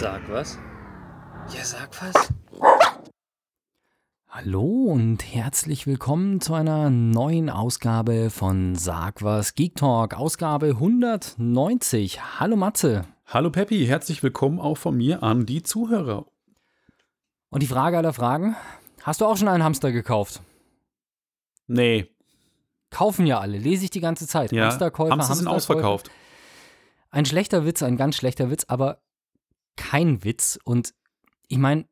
Sag was. Ja, sag was. Hallo und herzlich willkommen zu einer neuen Ausgabe von Sag was Geek Talk, Ausgabe 190. Hallo Matze. Hallo Peppi, herzlich willkommen auch von mir an die Zuhörer. Und die Frage aller Fragen: Hast du auch schon einen Hamster gekauft? Nee. Kaufen ja alle, lese ich die ganze Zeit. Ja, Hamsterkäufer, Hamster sind Hamsterkäufer. ausverkauft. Ein schlechter Witz, ein ganz schlechter Witz, aber kein Witz. Und ich meine,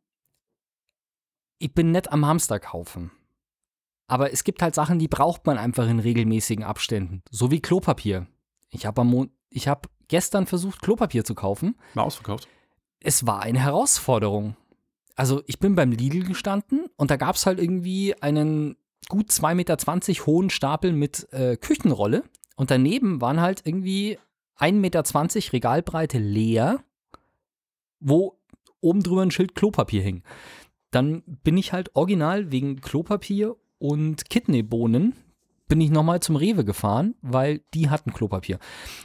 ich bin nett am Hamster kaufen. Aber es gibt halt Sachen, die braucht man einfach in regelmäßigen Abständen. So wie Klopapier. Ich habe Mon ich hab gestern versucht, Klopapier zu kaufen. War ausverkauft. Es war eine Herausforderung. Also ich bin beim Lidl gestanden und da gab es halt irgendwie einen gut 2,20 Meter hohen Stapel mit äh, Küchenrolle. Und daneben waren halt irgendwie 1,20 Meter Regalbreite leer, wo oben drüber ein Schild Klopapier hing. Dann bin ich halt original wegen Klopapier und Kidneybohnen bin ich nochmal zum Rewe gefahren, weil die hatten Klopapier.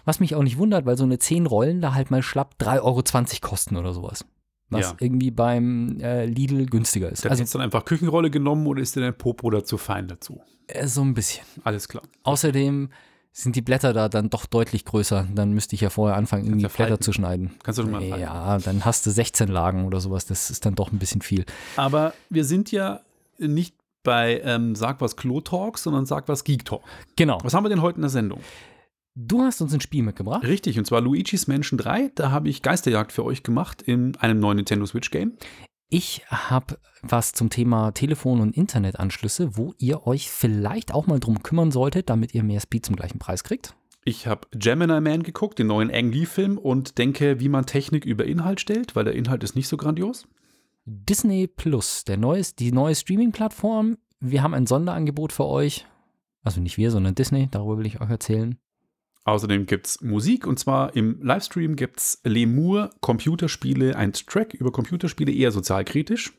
Was mich auch nicht wundert, weil so eine 10 Rollen da halt mal schlapp 3,20 Euro kosten oder sowas. Was Ja. irgendwie beim äh, Lidl günstiger ist. Da Also hast du dann einfach Küchenrolle genommen oder ist dir dein Popo dazu fein dazu? äh, so ein bisschen. Alles klar. Außerdem sind die Blätter da dann doch deutlich größer. Dann müsste ich ja vorher anfangen, irgendwie Blätter falten. zu schneiden. Kannst du doch mal falten. Ja, dann hast du 16 Lagen oder sowas. Das ist dann doch ein bisschen viel. Aber wir sind ja nicht bei ähm, Sag was Klo Talk, sondern Sag was Geek Talk. Genau. Was haben wir denn heute in der Sendung? Du hast uns ein Spiel mitgebracht. Richtig, und zwar Luigi's Mansion 3. Da habe ich Geisterjagd für euch gemacht in einem neuen Nintendo Switch Game. Ich habe was zum Thema Telefon- und Internetanschlüsse, wo ihr euch vielleicht auch mal drum kümmern solltet, damit ihr mehr Speed zum gleichen Preis kriegt. Ich habe Gemini Man geguckt, den neuen Ang Lee-Film, und denke, wie man Technik über Inhalt stellt, weil der Inhalt ist nicht so grandios. Disney Plus, der neues, die neue Streaming-Plattform. Wir haben ein Sonderangebot für euch. Also nicht wir, sondern Disney, darüber will ich euch erzählen. Außerdem gibt es Musik und zwar im Livestream gibt es Lemur Computerspiele, ein Track über Computerspiele, eher sozialkritisch.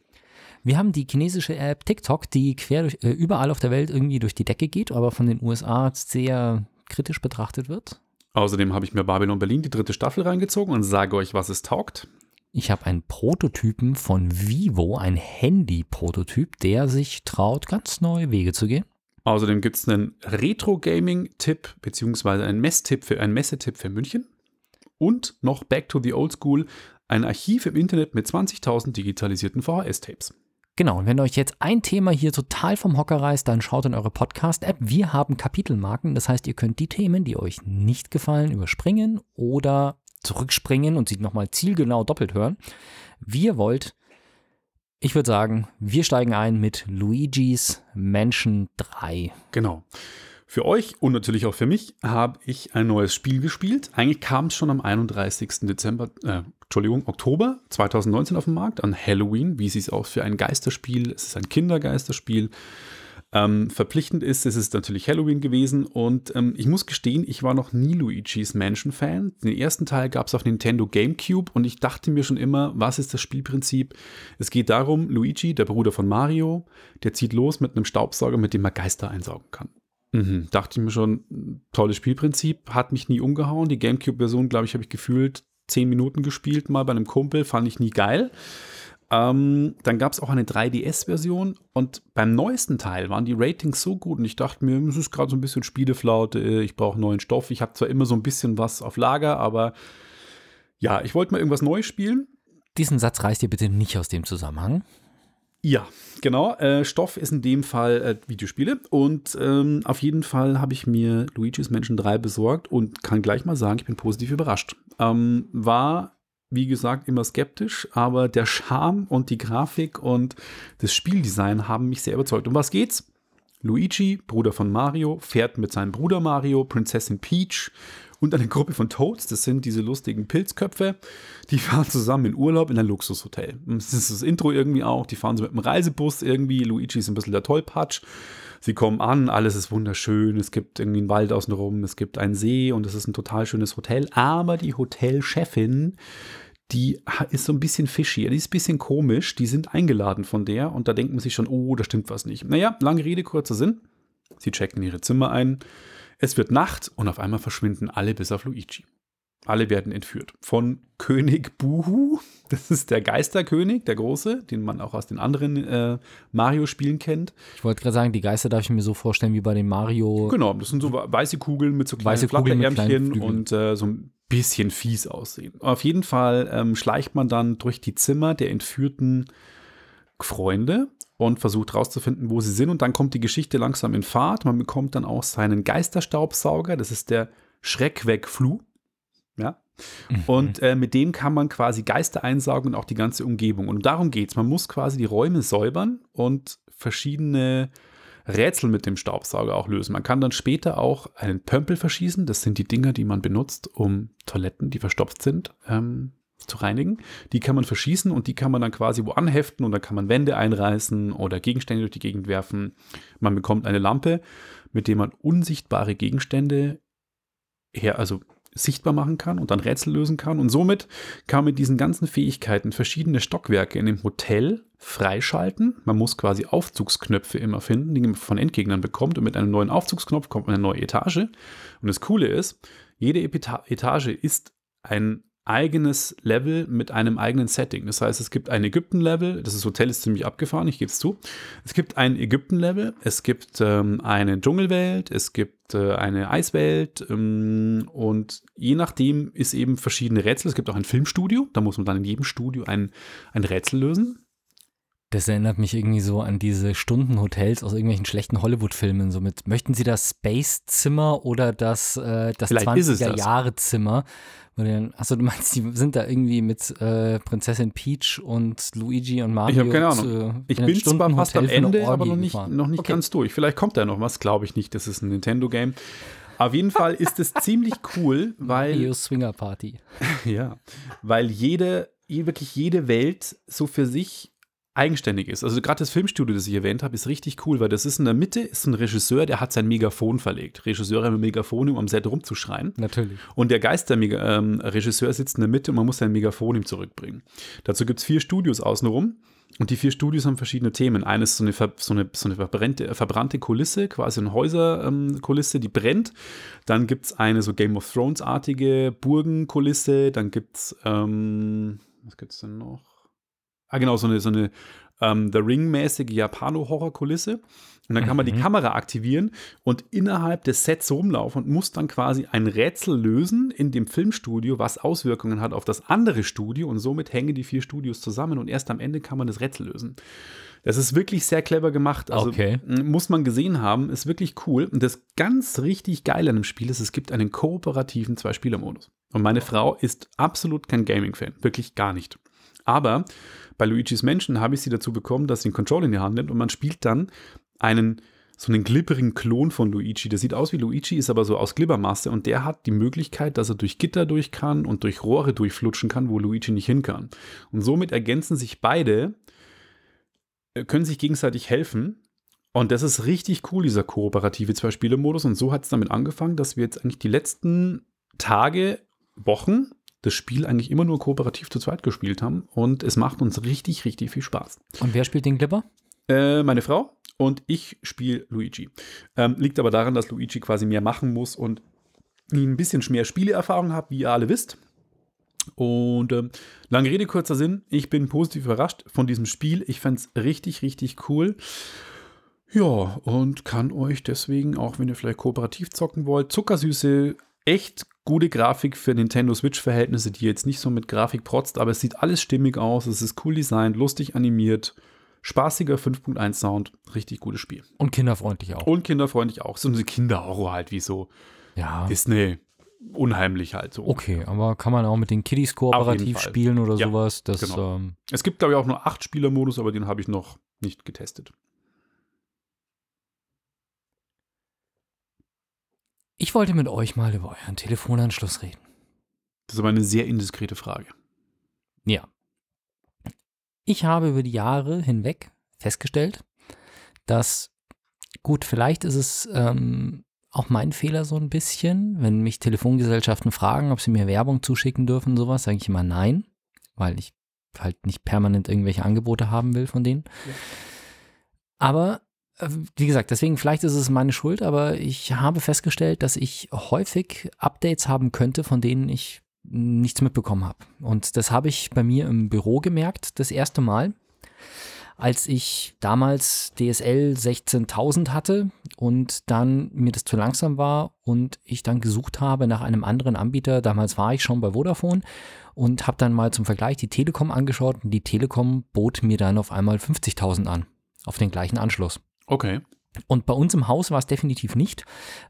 Wir haben die chinesische App TikTok, die quer durch, äh, überall auf der Welt irgendwie durch die Decke geht, aber von den USA sehr kritisch betrachtet wird. Außerdem habe ich mir Babylon Berlin die dritte Staffel reingezogen und sage euch, was es taugt. Ich habe einen Prototypen von Vivo, ein Handy-Prototyp, der sich traut, ganz neue Wege zu gehen. Außerdem gibt es einen Retro-Gaming-Tipp beziehungsweise einen Messtipp für einen Messetipp für München. Und noch Back to the Old School, ein Archiv im Internet mit 20.000 digitalisierten VHS-Tapes. Genau, und wenn euch jetzt ein Thema hier total vom Hocker reißt, dann schaut in eure Podcast-App. Wir haben Kapitelmarken, das heißt, ihr könnt die Themen, die euch nicht gefallen, überspringen oder zurückspringen und sie nochmal zielgenau doppelt hören. Wie ihr wollt. Ich würde sagen, wir steigen ein mit Luigi's Mansion 3. Genau. Für euch und natürlich auch für mich habe ich ein neues Spiel gespielt. Eigentlich kam es schon am 31. Dezember, äh, Entschuldigung, Oktober 2019 auf den Markt, an Halloween, wie es sich auch für ein Geisterspiel, es ist ein Kindergeisterspiel, ähm, verpflichtend ist. Es ist natürlich Halloween gewesen und ähm, ich muss gestehen, ich war noch nie Luigi's Mansion Fan. Den ersten Teil gab es auf Nintendo GameCube und ich dachte mir schon immer, was ist das Spielprinzip? Es geht darum, Luigi, der Bruder von Mario, der zieht los mit einem Staubsauger, mit dem er Geister einsaugen kann. Mhm, dachte ich mir schon, tolles Spielprinzip, hat mich nie umgehauen. Die GameCube-Version, glaube ich, habe ich gefühlt zehn Minuten gespielt, mal bei einem Kumpel, fand ich nie geil. Ähm, dann gab es auch eine 3DS-Version und beim neuesten Teil waren die Ratings so gut und ich dachte mir, es ist gerade so ein bisschen Spieleflaute, ich brauche neuen Stoff. Ich habe zwar immer so ein bisschen was auf Lager, aber ja, ich wollte mal irgendwas Neues spielen. Diesen Satz reißt ihr bitte nicht aus dem Zusammenhang. Ja, genau. Äh, Stoff ist in dem Fall äh, Videospiele. Und ähm, auf jeden Fall habe ich mir Luigi's Mansion 3 besorgt und kann gleich mal sagen, ich bin positiv überrascht. Ähm, war, wie gesagt, immer skeptisch, aber der Charme und die Grafik und das Spieldesign haben mich sehr überzeugt. Um was geht's? Luigi, Bruder von Mario, fährt mit seinem Bruder Mario, Prinzessin Peach und eine Gruppe von Toads, das sind diese lustigen Pilzköpfe, die fahren zusammen in Urlaub in ein Luxushotel. Das ist das Intro irgendwie auch, die fahren so mit dem Reisebus irgendwie, Luigi ist ein bisschen der Tollpatsch. Sie kommen an, alles ist wunderschön, es gibt irgendwie einen Wald außenrum, es gibt einen See und es ist ein total schönes Hotel, aber die Hotelchefin, die ist so ein bisschen fishy, die ist ein bisschen komisch, die sind eingeladen von der und da denkt man sich schon, oh, da stimmt was nicht. Naja, lange Rede, kurzer Sinn. Sie checken ihre Zimmer ein, es wird Nacht und auf einmal verschwinden alle bis auf Luigi. alle werden entführt. Von König Buhu, das ist der Geisterkönig, der Große, den man auch aus den anderen äh, Mario-Spielen kennt. Ich wollte gerade sagen, die Geister darf ich mir so vorstellen wie bei den Mario. Genau, das sind so weiße Kugeln mit so kleinen Weiße Kugeln mit kleinen Flatterärmchen Flügeln. und äh, so ein bisschen fies aussehen. Auf jeden Fall ähm, schleicht man dann durch die Zimmer der entführten Freunde und versucht rauszufinden, wo sie sind. Und dann kommt die Geschichte langsam in Fahrt. Man bekommt dann auch seinen Geisterstaubsauger. Das ist der Schreckweg-Flu. Ja. Und äh, mit dem kann man quasi Geister einsaugen und auch die ganze Umgebung. Und darum geht's. Man muss quasi die Räume säubern und verschiedene Rätsel mit dem Staubsauger auch lösen. Man kann dann später auch einen Pömpel verschießen. Das sind die Dinger, die man benutzt, um Toiletten, die verstopft sind, ähm, zu reinigen. Die kann man verschießen und die kann man dann quasi wo anheften und dann kann man Wände einreißen oder Gegenstände durch die Gegend werfen. Man bekommt eine Lampe, mit der man unsichtbare Gegenstände her, also sichtbar machen kann und dann Rätsel lösen kann. Und somit kann man mit diesen ganzen Fähigkeiten verschiedene Stockwerke in dem Hotel freischalten. Man muss quasi Aufzugsknöpfe immer finden, die man von Endgegnern bekommt. Und mit einem neuen Aufzugsknopf kommt man in eine neue Etage. Und das Coole ist, jede Epita- Etage ist ein eigenes Level mit einem eigenen Setting. Das heißt, es gibt ein Ägypten-Level, das Hotel ist ziemlich abgefahren, ich gebe es zu. Es gibt ein Ägypten-Level, es gibt ähm, eine Dschungelwelt, es gibt äh, eine Eiswelt ähm, und je nachdem ist eben verschiedene Rätsel. Es gibt auch ein Filmstudio, da muss man dann in jedem Studio ein, ein Rätsel lösen. Das erinnert mich irgendwie so an diese Stundenhotels aus irgendwelchen schlechten Hollywood-Filmen. So mit, möchten Sie das Space-Zimmer oder das, äh, das Vielleicht ist es das. 20er-Jahre-Zimmer? Achso, du meinst, die sind da irgendwie mit äh, Prinzessin Peach und Luigi und Mario. Ich habe keine zu- Ahnung. Ich in ein bin zwar fast am Ende, aber noch nicht, noch nicht Okay. ganz durch. Vielleicht kommt da noch was, glaube ich nicht. Das ist ein Nintendo-Game. Auf jeden Fall ist es ziemlich cool, weil Mario Swinger Party. Ja, weil jede, je- wirklich jede Welt so für sich eigenständig ist. Also gerade das Filmstudio, das ich erwähnt habe, ist richtig cool, weil das ist in der Mitte, ist ein Regisseur, der hat sein Megafon verlegt. Regisseure haben ein Megafon, um am Set rumzuschreien. Natürlich. Und der Geisterregisseur sitzt in der Mitte und man muss sein Megafon ihm zurückbringen. Dazu gibt es vier Studios außenrum. Und die vier Studios haben verschiedene Themen. Eines ist so eine, so eine, so eine verbrannte, verbrannte Kulisse, quasi eine Häuserkulisse, die brennt. Dann gibt es eine so Game of Thrones-artige Burgenkulisse. Dann gibt es, ähm, was gibt es denn noch? Ah, genau, so eine, so eine ähm, The Ring-mäßige Japano-Horror-Kulisse. Und dann kann man die Mhm. Kamera aktivieren und innerhalb des Sets rumlaufen und muss dann quasi ein Rätsel lösen in dem Filmstudio, was Auswirkungen hat auf das andere Studio und somit hängen die vier Studios zusammen und erst am Ende kann man das Rätsel lösen. Das ist wirklich sehr clever gemacht. Also Okay. muss man gesehen haben, ist wirklich cool. Und das ganz richtig Geile an dem Spiel ist, es gibt einen kooperativen Zwei-Spieler-Modus. Und meine Frau ist absolut kein Gaming-Fan, wirklich gar nicht. Aber bei Luigi's Menschen habe ich sie dazu bekommen, dass sie den Controller in die Hand nimmt und man spielt dann einen so einen glibberigen Klon von Luigi. Der sieht aus wie Luigi, ist aber so aus Glibbermasse und der hat die Möglichkeit, dass er durch Gitter durch kann und durch Rohre durchflutschen kann, wo Luigi nicht hin kann. Und somit ergänzen sich beide, äh, können sich gegenseitig helfen. Und das ist richtig cool, dieser kooperative Zwei-Spieler-Modus. Und so hat es damit angefangen, dass wir jetzt eigentlich die letzten Tage, Wochen das Spiel eigentlich immer nur kooperativ zu zweit gespielt haben. Und es macht uns richtig, richtig viel Spaß. Und wer spielt den Glipper? Äh, meine Frau und ich spiele Luigi. Ähm, liegt aber daran, dass Luigi quasi mehr machen muss und ein bisschen mehr Spieleerfahrung habe, wie ihr alle wisst. Und ähm, lange Rede, kurzer Sinn, ich bin positiv überrascht von diesem Spiel. Ich fand es richtig, richtig cool. Ja, und kann euch deswegen, auch wenn ihr vielleicht kooperativ zocken wollt, zuckersüße, echt gute Grafik für Nintendo Switch-Verhältnisse, die jetzt nicht so mit Grafik protzt, aber es sieht alles stimmig aus, es ist cool designt, lustig animiert, spaßiger 5.1 Sound, richtig gutes Spiel. Und kinderfreundlich auch. Und kinderfreundlich auch. So ein Kinderhorror halt, wie so ja. Disney. Unheimlich halt so. Okay, aber kann man auch mit den Kiddies kooperativ spielen oder Ja, sowas? Das, genau. ähm, Es gibt, glaube ich, auch nur 8-Spieler-Modus, aber den habe ich noch nicht getestet. Ich wollte mit euch mal über euren Telefonanschluss reden. Das ist aber eine sehr indiskrete Frage. Ja. Ich habe über die Jahre hinweg festgestellt, dass, gut, vielleicht ist es ähm, auch mein Fehler so ein bisschen, wenn mich Telefongesellschaften fragen, ob sie mir Werbung zuschicken dürfen, sowas, sage ich immer nein, weil ich halt nicht permanent irgendwelche Angebote haben will von denen. Aber äh, wie gesagt, deswegen vielleicht ist es meine Schuld, aber ich habe festgestellt, dass ich häufig Updates haben könnte, von denen ich nichts mitbekommen habe. Und das habe ich bei mir im Büro gemerkt, das erste Mal, als ich damals DSL 16.000 hatte und dann mir das zu langsam war und ich dann gesucht habe nach einem anderen Anbieter. Damals war ich schon bei Vodafone und habe dann mal zum Vergleich die Telekom angeschaut und die Telekom bot mir dann auf einmal 50.000 an, auf den gleichen Anschluss. Okay. Und bei uns im Haus war es definitiv nicht,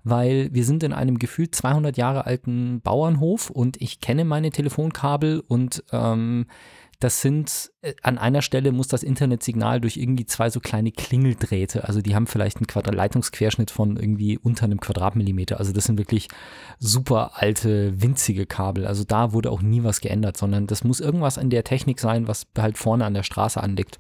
weil wir sind in einem gefühlt 200 Jahre alten Bauernhof und ich kenne meine Telefonkabel und ähm, das sind, äh, an einer Stelle muss das Internetsignal durch irgendwie zwei so kleine Klingeldrähte, also die haben vielleicht einen Quadrat Leitungsquerschnitt von irgendwie unter einem Quadratmillimeter, also das sind wirklich super alte, winzige Kabel, also da wurde auch nie was geändert, sondern das muss irgendwas in der Technik sein, was halt vorne an der Straße anliegt.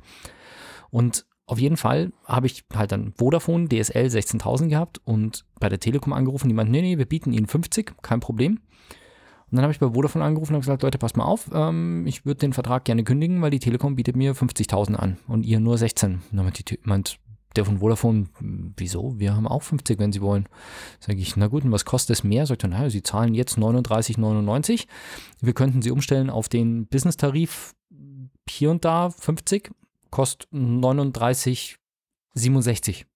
Und auf jeden Fall habe ich halt dann Vodafone DSL 16.000 gehabt und bei der Telekom angerufen, die meinten, nee, nee, wir bieten Ihnen 50, kein Problem. Und dann habe ich bei Vodafone angerufen und gesagt, Leute, passt mal auf, ähm, ich würde den Vertrag gerne kündigen, weil die Telekom bietet mir 50.000 an und ihr nur 16. Und dann meint, der von Vodafone, wieso? Wir haben auch 50, wenn Sie wollen. Sage ich, na gut, und was kostet es mehr? Sagt er, naja, Sie zahlen jetzt 39,99. Wir könnten Sie umstellen auf den Business-Tarif hier und da 50 kostet 39,67.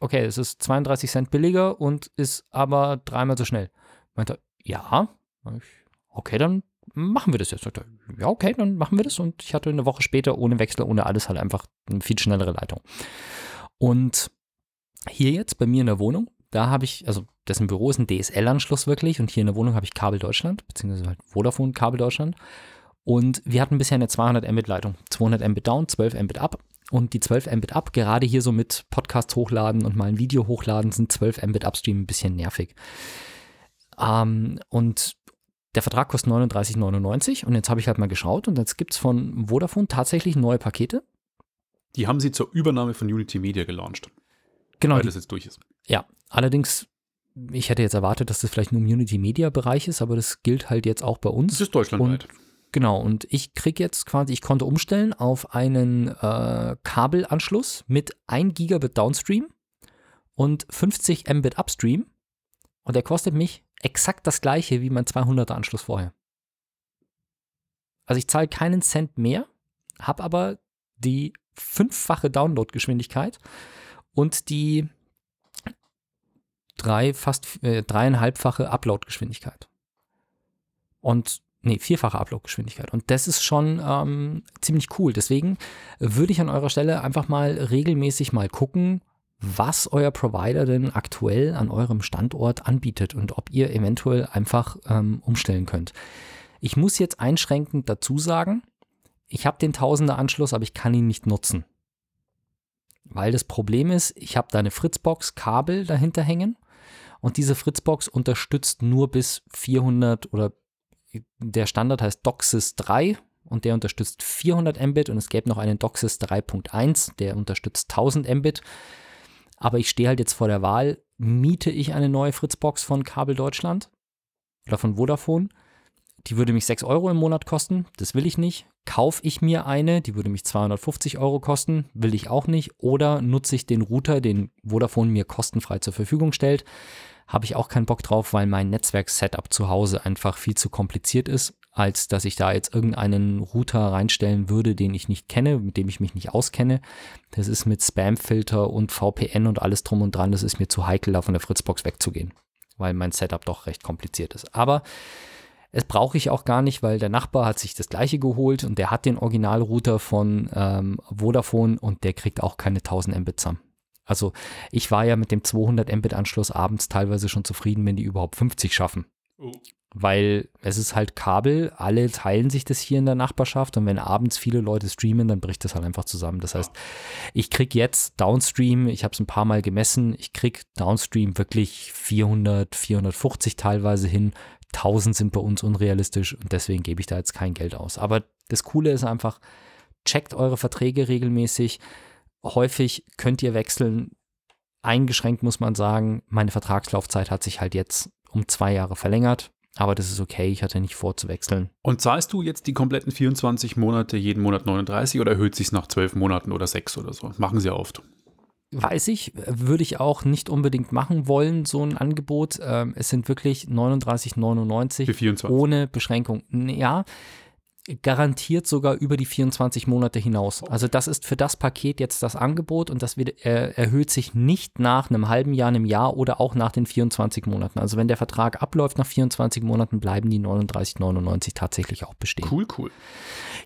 Okay, es ist 32 Cent billiger und ist aber dreimal so schnell. Meinte, ja, okay, dann machen wir das jetzt. Sagte, ja, okay, dann machen wir das. Und ich hatte eine Woche später ohne Wechsel, ohne alles halt einfach eine viel schnellere Leitung. Und hier jetzt bei mir in der Wohnung, da habe ich, also dessen Büro ist ein DSL-Anschluss wirklich und hier in der Wohnung habe ich Kabel Deutschland, beziehungsweise halt Vodafone Kabel Deutschland. Und wir hatten bisher eine 200 Mbit Leitung. 200 Mbit down, 12 Mbit up. Und die 12 Mbit up, gerade hier so mit Podcasts hochladen und mal ein Video hochladen, sind 12 Mbit upstream ein bisschen nervig. Ähm, und der Vertrag kostet 39,99 und jetzt habe ich halt mal geschaut und jetzt gibt es von Vodafone tatsächlich neue Pakete. Die haben sie zur Übernahme von Unity Media gelauncht. Genau. Weil die, das jetzt durch ist. ja, allerdings, ich hätte jetzt erwartet, dass das vielleicht nur im Unity Media Bereich ist, aber das gilt halt jetzt auch bei uns. Das ist deutschlandweit. Und Genau, und ich kriege jetzt quasi, ich konnte umstellen auf einen äh, Kabelanschluss mit 1 Gigabit Downstream und 50 Mbit Upstream. Und der kostet mich exakt das gleiche wie mein 200er Anschluss vorher. Also ich zahle keinen Cent mehr, habe aber die fünffache Downloadgeschwindigkeit und die drei, fast äh, dreieinhalbfache Uploadgeschwindigkeit. Und nee, vierfache Uploadgeschwindigkeit. Und das ist schon ähm, ziemlich cool. Deswegen würde ich an eurer Stelle einfach mal regelmäßig mal gucken, was euer Provider denn aktuell an eurem Standort anbietet und ob ihr eventuell einfach ähm, umstellen könnt. Ich muss jetzt einschränkend dazu sagen, ich habe den Tausender Anschluss, aber ich kann ihn nicht nutzen. Weil das Problem ist, ich habe da eine Fritzbox Kabel dahinter hängen und diese Fritzbox unterstützt nur bis 400 oder der Standard heißt DOCSIS 3 und der unterstützt 400 Mbit und es gäbe noch einen DOCSIS 3.1, der unterstützt 1000 Mbit. Aber ich stehe halt jetzt vor der Wahl, miete ich eine neue Fritzbox von Kabel Deutschland oder von Vodafone? Die würde mich 6 Euro im Monat kosten, das will ich nicht. Kaufe ich mir eine, die würde mich 250 Euro kosten, will ich auch nicht. Oder nutze ich den Router, den Vodafone mir kostenfrei zur Verfügung stellt habe ich auch keinen Bock drauf, weil mein Netzwerk-Setup zu Hause einfach viel zu kompliziert ist, als dass ich da jetzt irgendeinen Router reinstellen würde, den ich nicht kenne, mit dem ich mich nicht auskenne. Das ist mit Spamfilter und VPN und alles drum und dran, das ist mir zu heikel, da von der Fritzbox wegzugehen, weil mein Setup doch recht kompliziert ist. Aber es brauche ich auch gar nicht, weil der Nachbar hat sich das gleiche geholt und der hat den Originalrouter von ähm, Vodafone und der kriegt auch keine 1000 Mbit zusammen. Also ich war ja mit dem 200 Mbit Anschluss abends teilweise schon zufrieden, wenn die überhaupt 50 schaffen. Oh. Weil es ist halt Kabel, alle teilen sich das hier in der Nachbarschaft und wenn abends viele Leute streamen, dann bricht das halt einfach zusammen. Das heißt, ich kriege jetzt Downstream, ich habe es ein paar Mal gemessen, ich kriege Downstream wirklich 400, 450 teilweise hin. 1000 sind bei uns unrealistisch und deswegen gebe ich da jetzt kein Geld aus. Aber das Coole ist einfach, checkt eure Verträge regelmäßig häufig könnt ihr wechseln. Eingeschränkt muss man sagen, meine Vertragslaufzeit hat sich halt jetzt um zwei Jahre verlängert. Aber das ist okay, ich hatte nicht vor zu wechseln. Und zahlst du jetzt die kompletten 24 Monate, jeden Monat 39 oder erhöht sich nach 12 Monaten oder 6 oder so? machen sie oft. weiß ich, würde ich auch nicht unbedingt machen wollen, so ein Angebot. Ähm, es sind wirklich 39,99 Für 24. ohne Beschränkung. Ja, garantiert sogar über die 24 Monate hinaus. Also das ist für das Paket jetzt das Angebot und das wird, äh, erhöht sich nicht nach einem halben Jahr, einem Jahr oder auch nach den 24 Monaten. Also wenn der Vertrag abläuft nach 24 Monaten, bleiben die 39,99 tatsächlich auch bestehen. Cool, cool.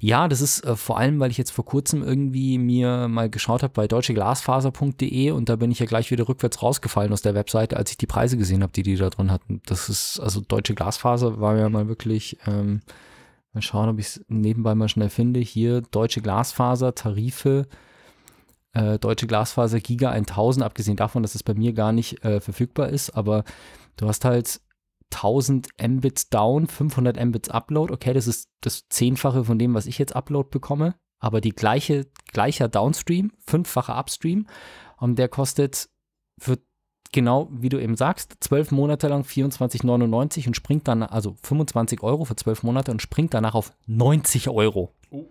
Ja, das ist äh, vor allem, weil ich jetzt vor kurzem irgendwie mir mal geschaut habe bei deutscheglasfaser.de und da bin ich ja gleich wieder rückwärts rausgefallen aus der Webseite, als ich die Preise gesehen habe, die die da drin hatten. Das ist, also Deutsche Glasfaser war ja mal wirklich, ähm, mal schauen, ob ich es nebenbei mal schnell finde. Hier Deutsche Glasfaser, Tarife, äh, Deutsche Glasfaser Giga 1000, abgesehen davon, dass es bei mir gar nicht äh, verfügbar ist, aber du hast halt 1000 Mbits down, 500 Mbits Upload. Okay, das ist das Zehnfache von dem, was ich jetzt Upload bekomme, aber die gleiche, gleicher Downstream, fünffache Upstream und der kostet für genau, wie du eben sagst, zwölf Monate lang 24,99 und springt dann, also 25 Euro für zwölf Monate und springt danach auf 90 Euro. Oh.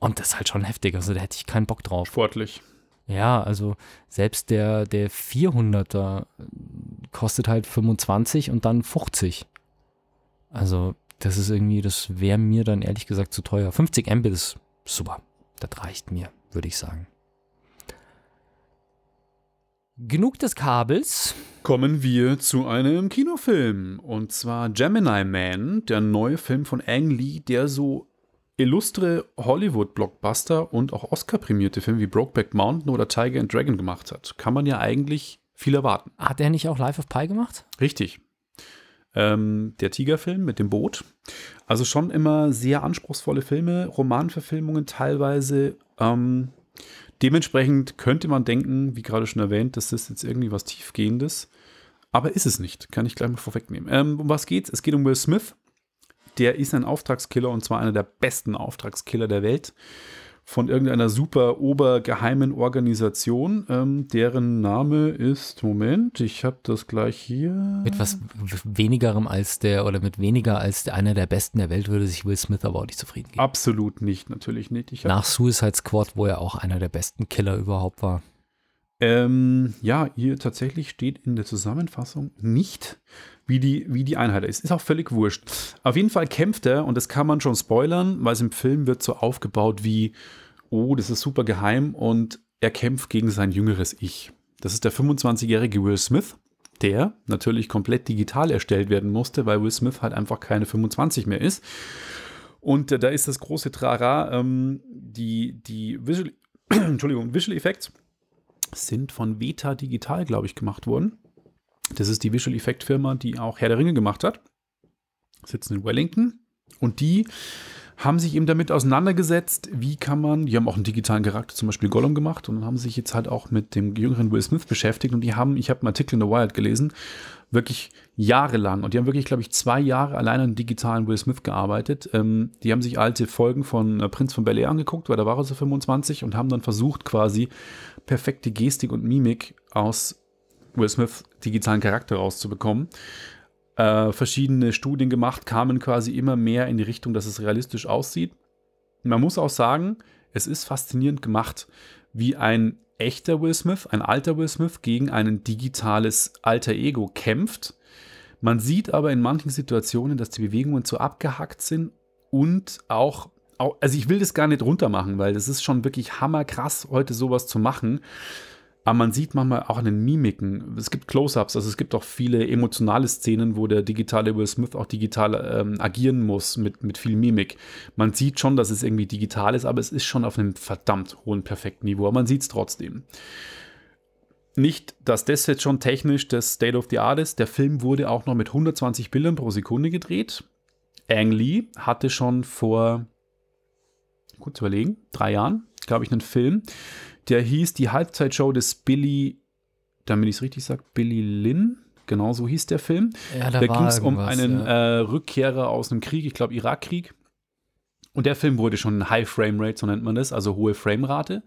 Und das ist halt schon heftig, also da hätte ich keinen Bock drauf. Sportlich. Ja, also selbst der, der 400er kostet halt 25 und dann 50. Also das ist irgendwie, das wäre mir dann ehrlich gesagt zu teuer. 50 Mbit ist super. Das reicht mir, würde ich sagen. Genug des Kabels. Kommen wir zu einem Kinofilm. Und zwar Gemini Man, der neue Film von Ang Lee, der so illustre Hollywood-Blockbuster und auch Oscar-prämierte Filme wie Brokeback Mountain oder Tiger and Dragon gemacht hat. Kann man ja eigentlich viel erwarten. Hat er nicht auch Life of Pi gemacht? Richtig. Ähm, der Tigerfilm mit dem Boot. Also schon immer sehr anspruchsvolle Filme, Romanverfilmungen teilweise. Ähm, dementsprechend könnte man denken, wie gerade schon erwähnt, das ist jetzt irgendwie was Tiefgehendes. Aber ist es nicht, kann ich gleich mal vorwegnehmen. Ähm, um was geht's? Es geht um Will Smith. Der ist ein Auftragskiller und zwar einer der besten Auftragskiller der Welt von irgendeiner super obergeheimen Organisation, ähm, deren Name ist, Moment, ich habe das gleich hier. Mit was wenigerem als der oder mit weniger als einer der besten der Welt würde sich Will Smith aber auch nicht zufrieden geben. Absolut nicht, natürlich nicht. Nach Suicide Squad, wo er auch einer der besten Killer überhaupt war. ähm, ja, hier tatsächlich steht in der Zusammenfassung nicht, wie die, wie die Einheit ist. Ist auch völlig wurscht. Auf jeden Fall kämpft er, und das kann man schon spoilern, weil es im Film wird so aufgebaut wie, oh, das ist super geheim und er kämpft gegen sein jüngeres Ich. Das ist der 25-jährige Will Smith, der natürlich komplett digital erstellt werden musste, weil Will Smith halt einfach keine 25 mehr ist. Und äh, da ist das große Trara, ähm, die, die Visual, Entschuldigung, Visual Effects sind von Veta Digital, glaube ich, gemacht worden. Das ist die Visual Effect Firma, die auch Herr der Ringe gemacht hat. Sitzen in Wellington. Und die haben sich eben damit auseinandergesetzt, wie kann man, die haben auch einen digitalen Charakter, zum Beispiel Gollum gemacht und haben sich jetzt halt auch mit dem jüngeren Will Smith beschäftigt und die haben, ich habe einen Artikel in The Wired gelesen, wirklich jahrelang und die haben wirklich, glaube ich, zwei Jahre allein an digitalen Will Smith gearbeitet. Ähm, die haben sich alte Folgen von äh, Prinz von Bel Air angeguckt, weil da war er so 25 und haben dann versucht, quasi perfekte Gestik und Mimik aus Will Smith digitalen Charakter rauszubekommen. Äh, verschiedene Studien gemacht, kamen quasi immer mehr in die Richtung, dass es realistisch aussieht. Man muss auch sagen, es ist faszinierend gemacht, wie ein echter Will Smith, ein alter Will Smith gegen ein digitales alter Ego kämpft. Man sieht aber in manchen Situationen, dass die Bewegungen zu abgehackt sind und auch, also ich will das gar nicht runter machen, weil das ist schon wirklich hammerkrass, heute sowas zu machen. Aber man sieht manchmal auch an den Mimiken, es gibt Close-ups, also es gibt auch viele emotionale Szenen, wo der digitale Will Smith auch digital ähm, agieren muss mit, mit viel Mimik. Man sieht schon, dass es irgendwie digital ist, aber es ist schon auf einem verdammt hohen, perfekten Niveau. Aber man sieht es trotzdem. Nicht, dass das jetzt schon technisch das State of the Art ist. Der Film wurde auch noch mit 120 Bildern pro Sekunde gedreht. Ang Lee hatte schon vor, kurz überlegen, drei Jahren, glaube ich, einen Film, der hieß die Halbzeitshow des Billy, damit ich es richtig sage, Billy Lynn. Genau so hieß der Film. Ja, Da ging es um einen äh, Rückkehrer aus einem Krieg, ich glaube Irakkrieg. Und der Film wurde schon High Frame Rate, so nennt man das, also hohe Framerate,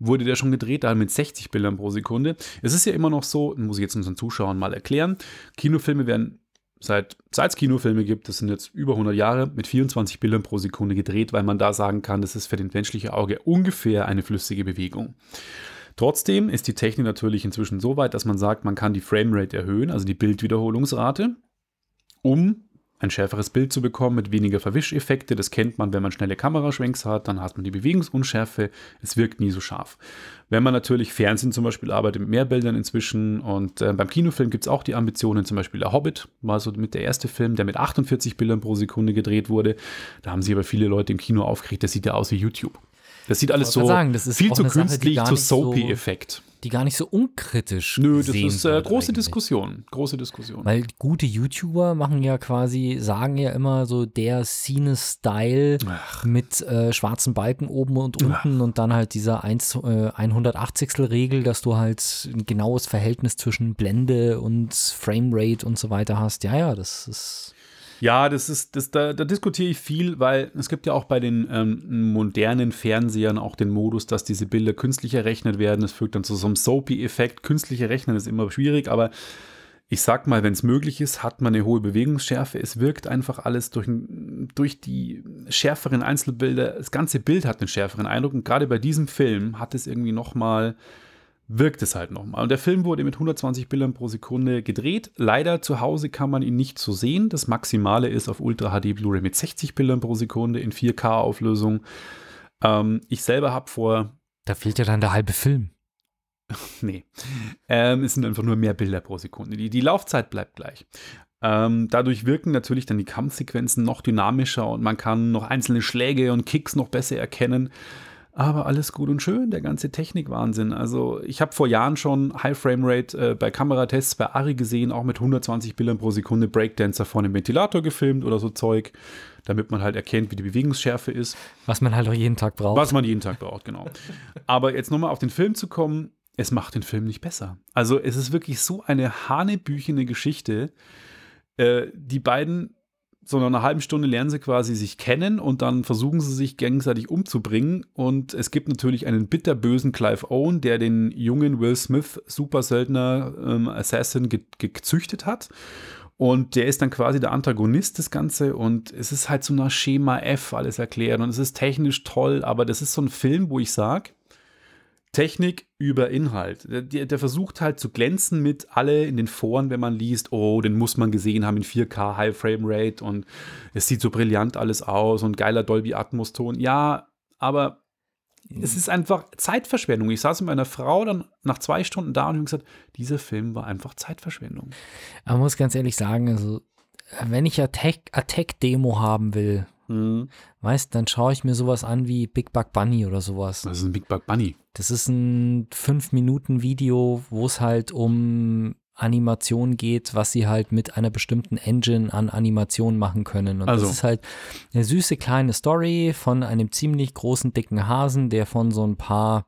wurde der schon gedreht, da mit 60 Bildern pro Sekunde. Es ist ja immer noch so, muss ich jetzt unseren Zuschauern mal erklären, Kinofilme werden seit es Kinofilme gibt, das sind jetzt über 100 Jahre, mit 24 Bildern pro Sekunde gedreht, weil man da sagen kann, das ist für das menschliche Auge ungefähr eine flüssige Bewegung. Trotzdem ist die Technik natürlich inzwischen so weit, dass man sagt, man kann die Framerate erhöhen, also die Bildwiederholungsrate, um ein schärferes Bild zu bekommen mit weniger Verwischeffekte. Das kennt man, wenn man schnelle Kameraschwenks hat, dann hat man die Bewegungsunschärfe. Es wirkt nie so scharf. Wenn man natürlich Fernsehen zum Beispiel arbeitet mit mehr Bildern inzwischen und äh, beim Kinofilm gibt es auch die Ambitionen, zum Beispiel der Hobbit war so mit der erste Film, der mit 48 Bildern pro Sekunde gedreht wurde. Da haben sich aber viele Leute im Kino aufgeregt, das sieht ja aus wie YouTube. Das sieht alles so sagen, das ist viel zu Sache, künstlich, gar zu nicht so- Soapy-Effekt. die gar nicht so unkritisch Nö, das ist äh, große eigentlich. Diskussion. Große Diskussion. Weil gute YouTuber machen ja quasi, sagen ja immer so der Scene-Style Ach. mit äh, schwarzen Balken oben und unten und dann halt dieser 1, äh, 180-Regel, dass du halt ein genaues Verhältnis zwischen Blende und Framerate und so weiter hast. Ja, ja, das ist. Ja, das ist, das, da, da diskutiere ich viel, weil es gibt ja auch bei den ähm, modernen Fernsehern auch den Modus, dass diese Bilder künstlich errechnet werden. Das führt dann zu so einem Soapy-Effekt. Künstliche Rechnen ist immer schwierig, aber ich sag mal, wenn es möglich ist, hat man eine hohe Bewegungsschärfe. Es wirkt einfach alles durch, durch die schärferen Einzelbilder. Das ganze Bild hat einen schärferen Eindruck. Und gerade bei diesem Film hat es irgendwie nochmal wirkt es halt nochmal. Und der Film wurde mit 120 Bildern pro Sekunde gedreht. Leider zu Hause kann man ihn nicht so sehen. Das Maximale ist auf Ultra HD Blu-ray mit 60 Bildern pro Sekunde in 4K-Auflösung. Ähm, ich selber habe vor, Da fehlt ja dann der halbe Film. nee, ähm, es sind einfach nur mehr Bilder pro Sekunde. Die, die Laufzeit bleibt gleich. Ähm, dadurch wirken natürlich dann die Kampfsequenzen noch dynamischer und man kann noch einzelne Schläge und Kicks noch besser erkennen. Aber alles gut und schön, der ganze Technikwahnsinn. Also ich habe vor Jahren schon High Frame Rate äh, bei Kameratests bei Ari gesehen, auch mit 120 Bildern pro Sekunde Breakdancer vor einem Ventilator gefilmt oder so Zeug, damit man halt erkennt, wie die Bewegungsschärfe ist. Was man halt auch jeden Tag braucht. Was man jeden Tag braucht, genau. Aber jetzt nochmal auf den Film zu kommen, es macht den Film nicht besser. Also es ist wirklich so eine hanebüchene Geschichte. Äh, die beiden, so nach einer halben Stunde lernen sie quasi sich kennen und dann versuchen sie sich gegenseitig umzubringen. Und es gibt natürlich einen bitterbösen Clive Owen, der den jungen Will Smith, Supersöldner, ähm, Assassin, ge ge gezüchtet hat. Und der ist dann quasi der Antagonist des Ganze und es ist halt so nach Schema F alles erklärt und es ist technisch toll, aber das ist so ein Film, wo ich sage, Technik über Inhalt. Der, der, versucht halt zu glänzen mit alle in den Foren, wenn man liest, oh, den muss man gesehen haben in 4K High Frame Rate und es sieht so brillant alles aus und geiler Dolby Atmos Ton. Ja, aber es ist einfach Zeitverschwendung. Ich saß mit meiner Frau dann nach zwei Stunden da und habe gesagt, dieser Film war einfach Zeitverschwendung. Man muss ganz ehrlich sagen, also wenn ich Attack- Attack-Demo haben will, Mhm. weißt, dann schaue ich mir sowas an wie Big Bug Bunny oder sowas. Das ist ein Big Bug Bunny. Das ist ein 5-Minuten-Video, wo es halt um Animation geht, was sie halt mit einer bestimmten Engine an Animation machen können. Und Also. das ist halt eine süße kleine Story von einem ziemlich großen, dicken Hasen, der von so ein paar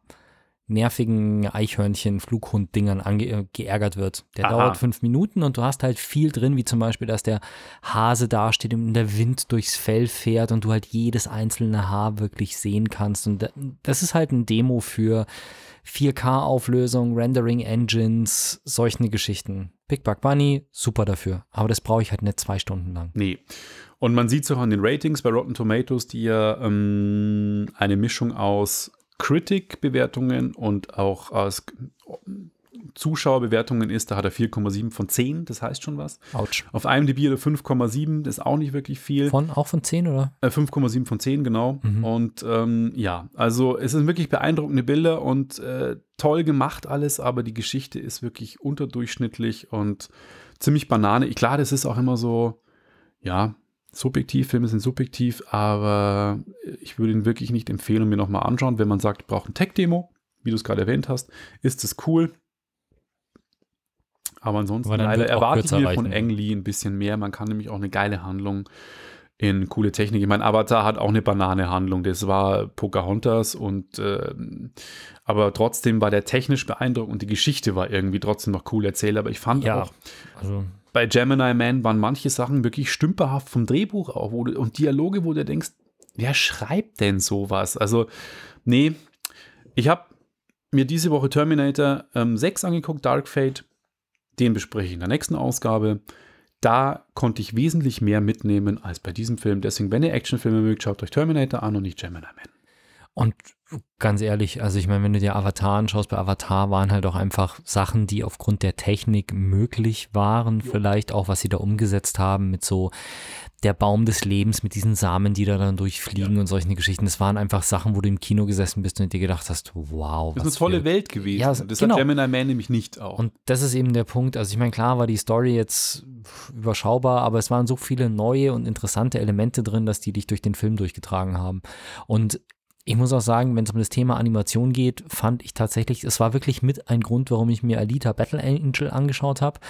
nervigen Eichhörnchen, Flughund-Dingern ange- äh, geärgert wird. Der Aha. dauert fünf Minuten und du hast halt viel drin, wie zum Beispiel, dass der Hase dasteht und der Wind durchs Fell fährt und du halt jedes einzelne Haar wirklich sehen kannst. Und da- das ist halt ein Demo für 4K-Auflösung, Rendering-Engines, solche Geschichten. Big Bug Bunny, super dafür. Aber das brauche ich halt nicht zwei Stunden lang. Nee. Und man sieht es auch an den Ratings bei Rotten Tomatoes, die ja ähm, eine Mischung aus Critic-Bewertungen und auch aus Zuschauerbewertungen ist. Da hat er 4,7 von 10, das heißt schon was. Autsch. Auf IMDb hat er 5,7, das ist auch nicht wirklich viel. Von, auch von 10, oder? Äh, 5,7 von 10, genau. Mhm. Und ähm, ja, also es sind wirklich beeindruckende Bilder und äh, toll gemacht alles, aber die Geschichte ist wirklich unterdurchschnittlich und ziemlich Banane. Ich- Klar, das ist auch immer so, ja, subjektiv, Filme sind subjektiv, aber ich würde ihn wirklich nicht empfehlen und mir nochmal anschauen. Wenn man sagt, braucht ein Tech-Demo, wie du es gerade erwähnt hast, ist es cool. Aber ansonsten Aber leider erwarte ich mir von. Ang Lee ein bisschen mehr. Man kann nämlich auch eine geile Handlung in coole Technik. Ich meine, Avatar hat auch eine Banane-Handlung. Das war Pocahontas und ähm, aber trotzdem war der technisch beeindruckend und die Geschichte war irgendwie trotzdem noch cool erzählt. Aber ich fand Ja. auch, Also, bei Gemini Man waren manche Sachen wirklich stümperhaft vom Drehbuch auch du, und Dialoge, wo du denkst, wer schreibt denn sowas? Also, nee, ich habe mir diese Woche Terminator ähm, 6 angeguckt, Dark Fate. Den bespreche ich in der nächsten Ausgabe. Da konnte ich wesentlich mehr mitnehmen als bei diesem Film. Deswegen, wenn ihr Actionfilme mögt, schaut euch Terminator an und nicht Gemini Man. Und ganz ehrlich, also ich meine, wenn du dir Avatar anschaust, bei Avatar waren halt auch einfach Sachen, die aufgrund der Technik möglich waren, vielleicht auch, was sie da umgesetzt haben mit so der Baum des Lebens, mit diesen Samen, die da dann durchfliegen und solche Geschichten. Das waren einfach Sachen, wo du im Kino gesessen bist und dir gedacht hast, wow. Das ist eine tolle für- Welt gewesen. Ja, das genau. hat Gemini Man nämlich nicht auch. Und das ist eben der Punkt. Also ich meine, klar war die Story jetzt überschaubar, aber es waren so viele neue und interessante Elemente drin, dass die dich durch den Film durchgetragen haben. Und ich muss auch sagen, wenn es um das Thema Animation geht, fand ich tatsächlich, es war wirklich mit ein Grund, warum ich mir Alita Battle Angel angeschaut habe,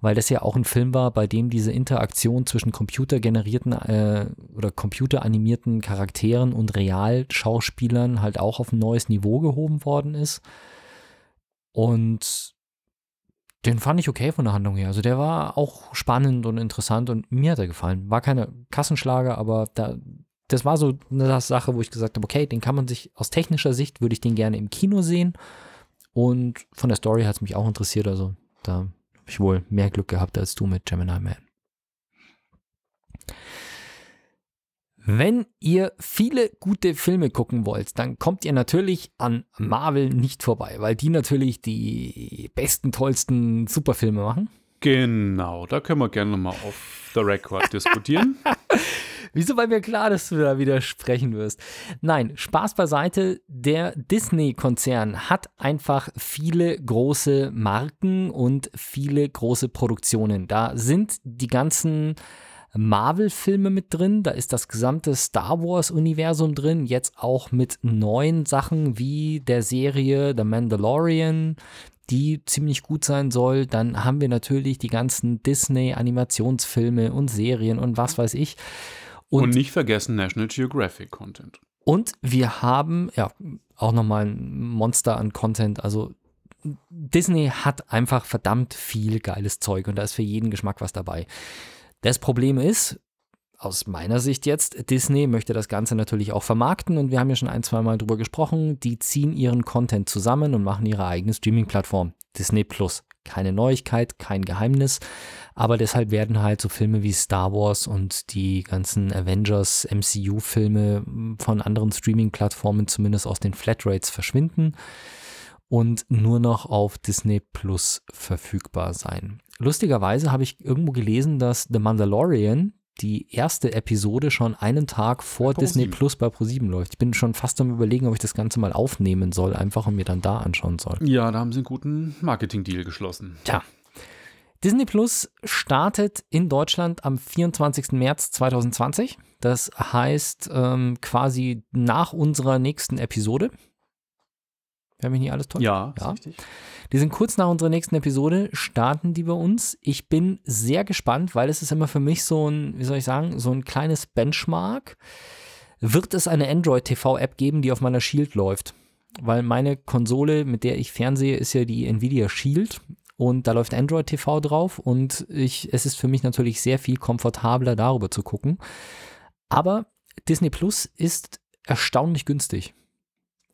weil das ja auch ein Film war, bei dem diese Interaktion zwischen computergenerierten äh, oder computeranimierten Charakteren und Realschauspielern halt auch auf ein neues Niveau gehoben worden ist. Und den fand ich okay von der Handlung her. Also der war auch spannend und interessant und mir hat er gefallen. War keine Kassenschlager, aber da, das war so eine Sache, wo ich gesagt habe, okay, den kann man sich aus technischer Sicht, würde ich den gerne im Kino sehen. Und von der Story hat es mich auch interessiert. Also da habe ich wohl mehr Glück gehabt als du mit Gemini Man. Wenn ihr viele gute Filme gucken wollt, dann kommt ihr natürlich an Marvel nicht vorbei, weil die natürlich die besten, tollsten Superfilme machen. genau, da können wir gerne nochmal auf the record diskutieren. Wieso? Weil mir klar, dass du da widersprechen wirst. Nein, Spaß beiseite. Der Disney-Konzern hat einfach viele große Marken und viele große Produktionen. Da sind die ganzen Marvel-Filme mit drin, da ist das gesamte Star Wars-Universum drin, jetzt auch mit neuen Sachen wie der Serie The Mandalorian, die ziemlich gut sein soll. Dann haben wir natürlich die ganzen Disney-Animationsfilme und Serien und was weiß ich. Und, Und, nicht vergessen National Geographic Content. und wir haben ja auch nochmal ein Monster an Content. Also Disney hat einfach verdammt viel geiles Zeug und da ist für jeden Geschmack was dabei. Das Problem ist, aus meiner Sicht jetzt, Disney möchte das Ganze natürlich auch vermarkten und wir haben ja schon ein, zwei Mal drüber gesprochen, die ziehen ihren Content zusammen und machen ihre eigene Streaming-Plattform, Disney Plus. Keine Neuigkeit, kein Geheimnis, aber deshalb werden halt so Filme wie Star Wars und die ganzen Avengers MCU-Filme von anderen Streaming-Plattformen zumindest aus den Flatrates verschwinden und nur noch auf Disney Plus verfügbar sein. Lustigerweise habe ich irgendwo gelesen, dass The Mandalorian, die erste Episode, schon einen Tag vor Bei Disney ProSieben. Plus bei ProSieben läuft. Ich bin schon fast am überlegen, ob ich das Ganze mal aufnehmen soll, einfach und mir dann da anschauen soll. Ja, da haben sie einen guten Marketing-Deal geschlossen. Tja. Disney Plus startet in Deutschland am 24. März 2020. Das heißt ähm, quasi nach unserer nächsten Episode. Wenn mich nicht alles täuscht. Ja, Ja. richtig. Die sind kurz nach unserer nächsten Episode, starten die bei uns. Ich bin sehr gespannt, weil es ist immer für mich so ein, wie soll ich sagen, so ein kleines Benchmark. Wird es eine Android-TV-App geben, die auf meiner Shield läuft? Weil meine Konsole, mit der ich fernsehe, ist ja die Nvidia Shield und da läuft Android TV drauf und ich, es ist für mich natürlich sehr viel komfortabler, darüber zu gucken. Aber Disney Plus ist erstaunlich günstig.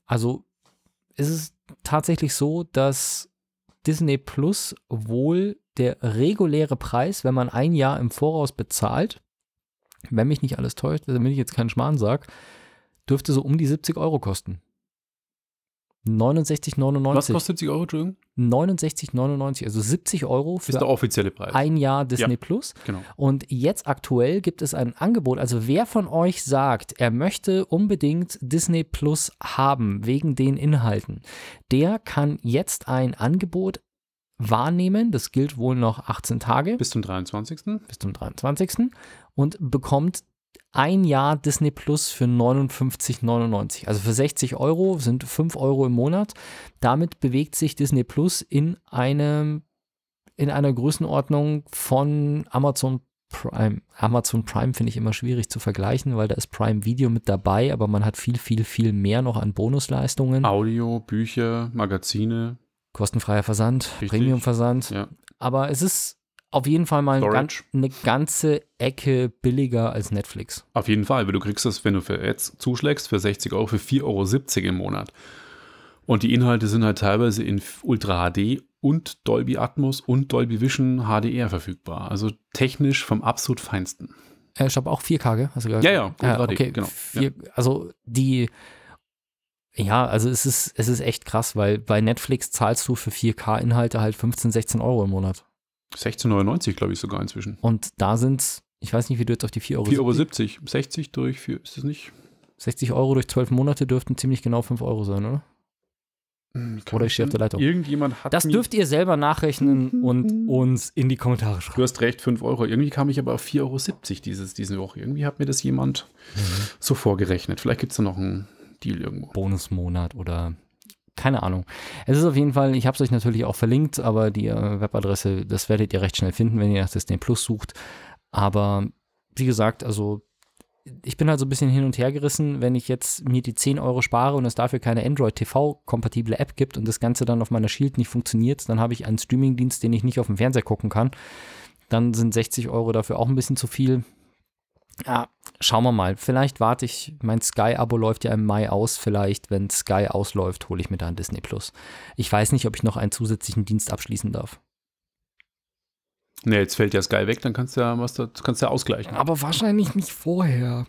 Also es ist tatsächlich so, dass Disney Plus wohl der reguläre Preis, wenn man ein Jahr im Voraus bezahlt, wenn mich nicht alles täuscht, damit ich jetzt keinen Schmarrn sage, dürfte so um die 70 Euro kosten. Was 69,99. kostet 70 Euro, Entschuldigung? 69,99, also 70 Euro Ist der für offizielle Preis. ein Jahr Disney Ja. Plus. genau. Und jetzt aktuell gibt es ein Angebot. Also wer von euch sagt, er möchte unbedingt Disney Plus haben wegen den Inhalten, der kann jetzt ein Angebot wahrnehmen. Das gilt wohl noch 18 Tage Bis zum 23. bis zum 23. und bekommt ein Jahr Disney Plus für 59,99. Also für 60 Euro sind 5 Euro im Monat. Damit bewegt sich Disney Plus in einem in einer Größenordnung von Amazon Prime. Amazon Prime finde ich immer schwierig zu vergleichen, weil da ist Prime Video mit dabei, aber man hat viel, viel, viel mehr noch an Bonusleistungen. Audio, Bücher, Magazine. Kostenfreier Versand. Premium-Versand. Ja. Aber es ist auf jeden Fall mal ein eine ganze Ecke billiger als Netflix. Auf jeden Fall, weil du kriegst das, wenn du für jetzt zuschlägst, für 60 Euro, für 4,70 Euro im Monat. Und die Inhalte sind halt teilweise in Ultra HD und Dolby Atmos und Dolby Vision HDR verfügbar. Also technisch vom absolut feinsten. Äh, ich habe auch 4K, gell? Hast du gesagt? Ja, ja, Ultra HD, okay. genau. Vier, Also die Ja, also es ist, es ist echt krass, weil bei Netflix zahlst du für 4K-Inhalte halt 15, 16 Euro im Monat. 16,99 glaube ich sogar inzwischen. Und da sind ich weiß nicht, wie du jetzt auf die 4 Euro 4,70 Euro. 70. 60 durch 4, ist das nicht? 60 Euro durch 12 Monate dürften ziemlich genau 5 Euro sein, oder? Hm, Oder ich stehe auf der Leitung. Irgendjemand hat Das dürft ihr selber nachrechnen und uns in die Kommentare schreiben. Du hast recht, 5 Euro. Irgendwie kam ich aber auf 4,70 Euro dieses, diese Woche. Irgendwie hat mir das jemand so vorgerechnet. Vielleicht gibt es da noch einen Deal irgendwo. Bonusmonat oder keine Ahnung. Es ist auf jeden Fall, ich habe es euch natürlich auch verlinkt, aber die äh, Webadresse, das werdet ihr recht schnell finden, wenn ihr nach Disney Plus sucht. Aber wie gesagt, also ich bin halt so ein bisschen hin und her gerissen, wenn ich jetzt mir die 10 Euro spare und es dafür keine Android TV-kompatible App gibt und das Ganze dann auf meiner Shield nicht funktioniert, dann habe ich einen Streamingdienst, den ich nicht auf dem Fernseher gucken kann. Dann sind 60 Euro dafür auch ein bisschen zu viel. Ja, schauen wir mal. Vielleicht warte ich, mein Sky-Abo läuft ja im Mai aus. Vielleicht, wenn Sky ausläuft, hole ich mir da ein Disney Plus. Ich weiß nicht, ob ich noch einen zusätzlichen Dienst abschließen darf. Ne, jetzt fällt ja Sky weg, dann kannst du ja was da, kannst du ja ausgleichen. Aber wahrscheinlich nicht vorher.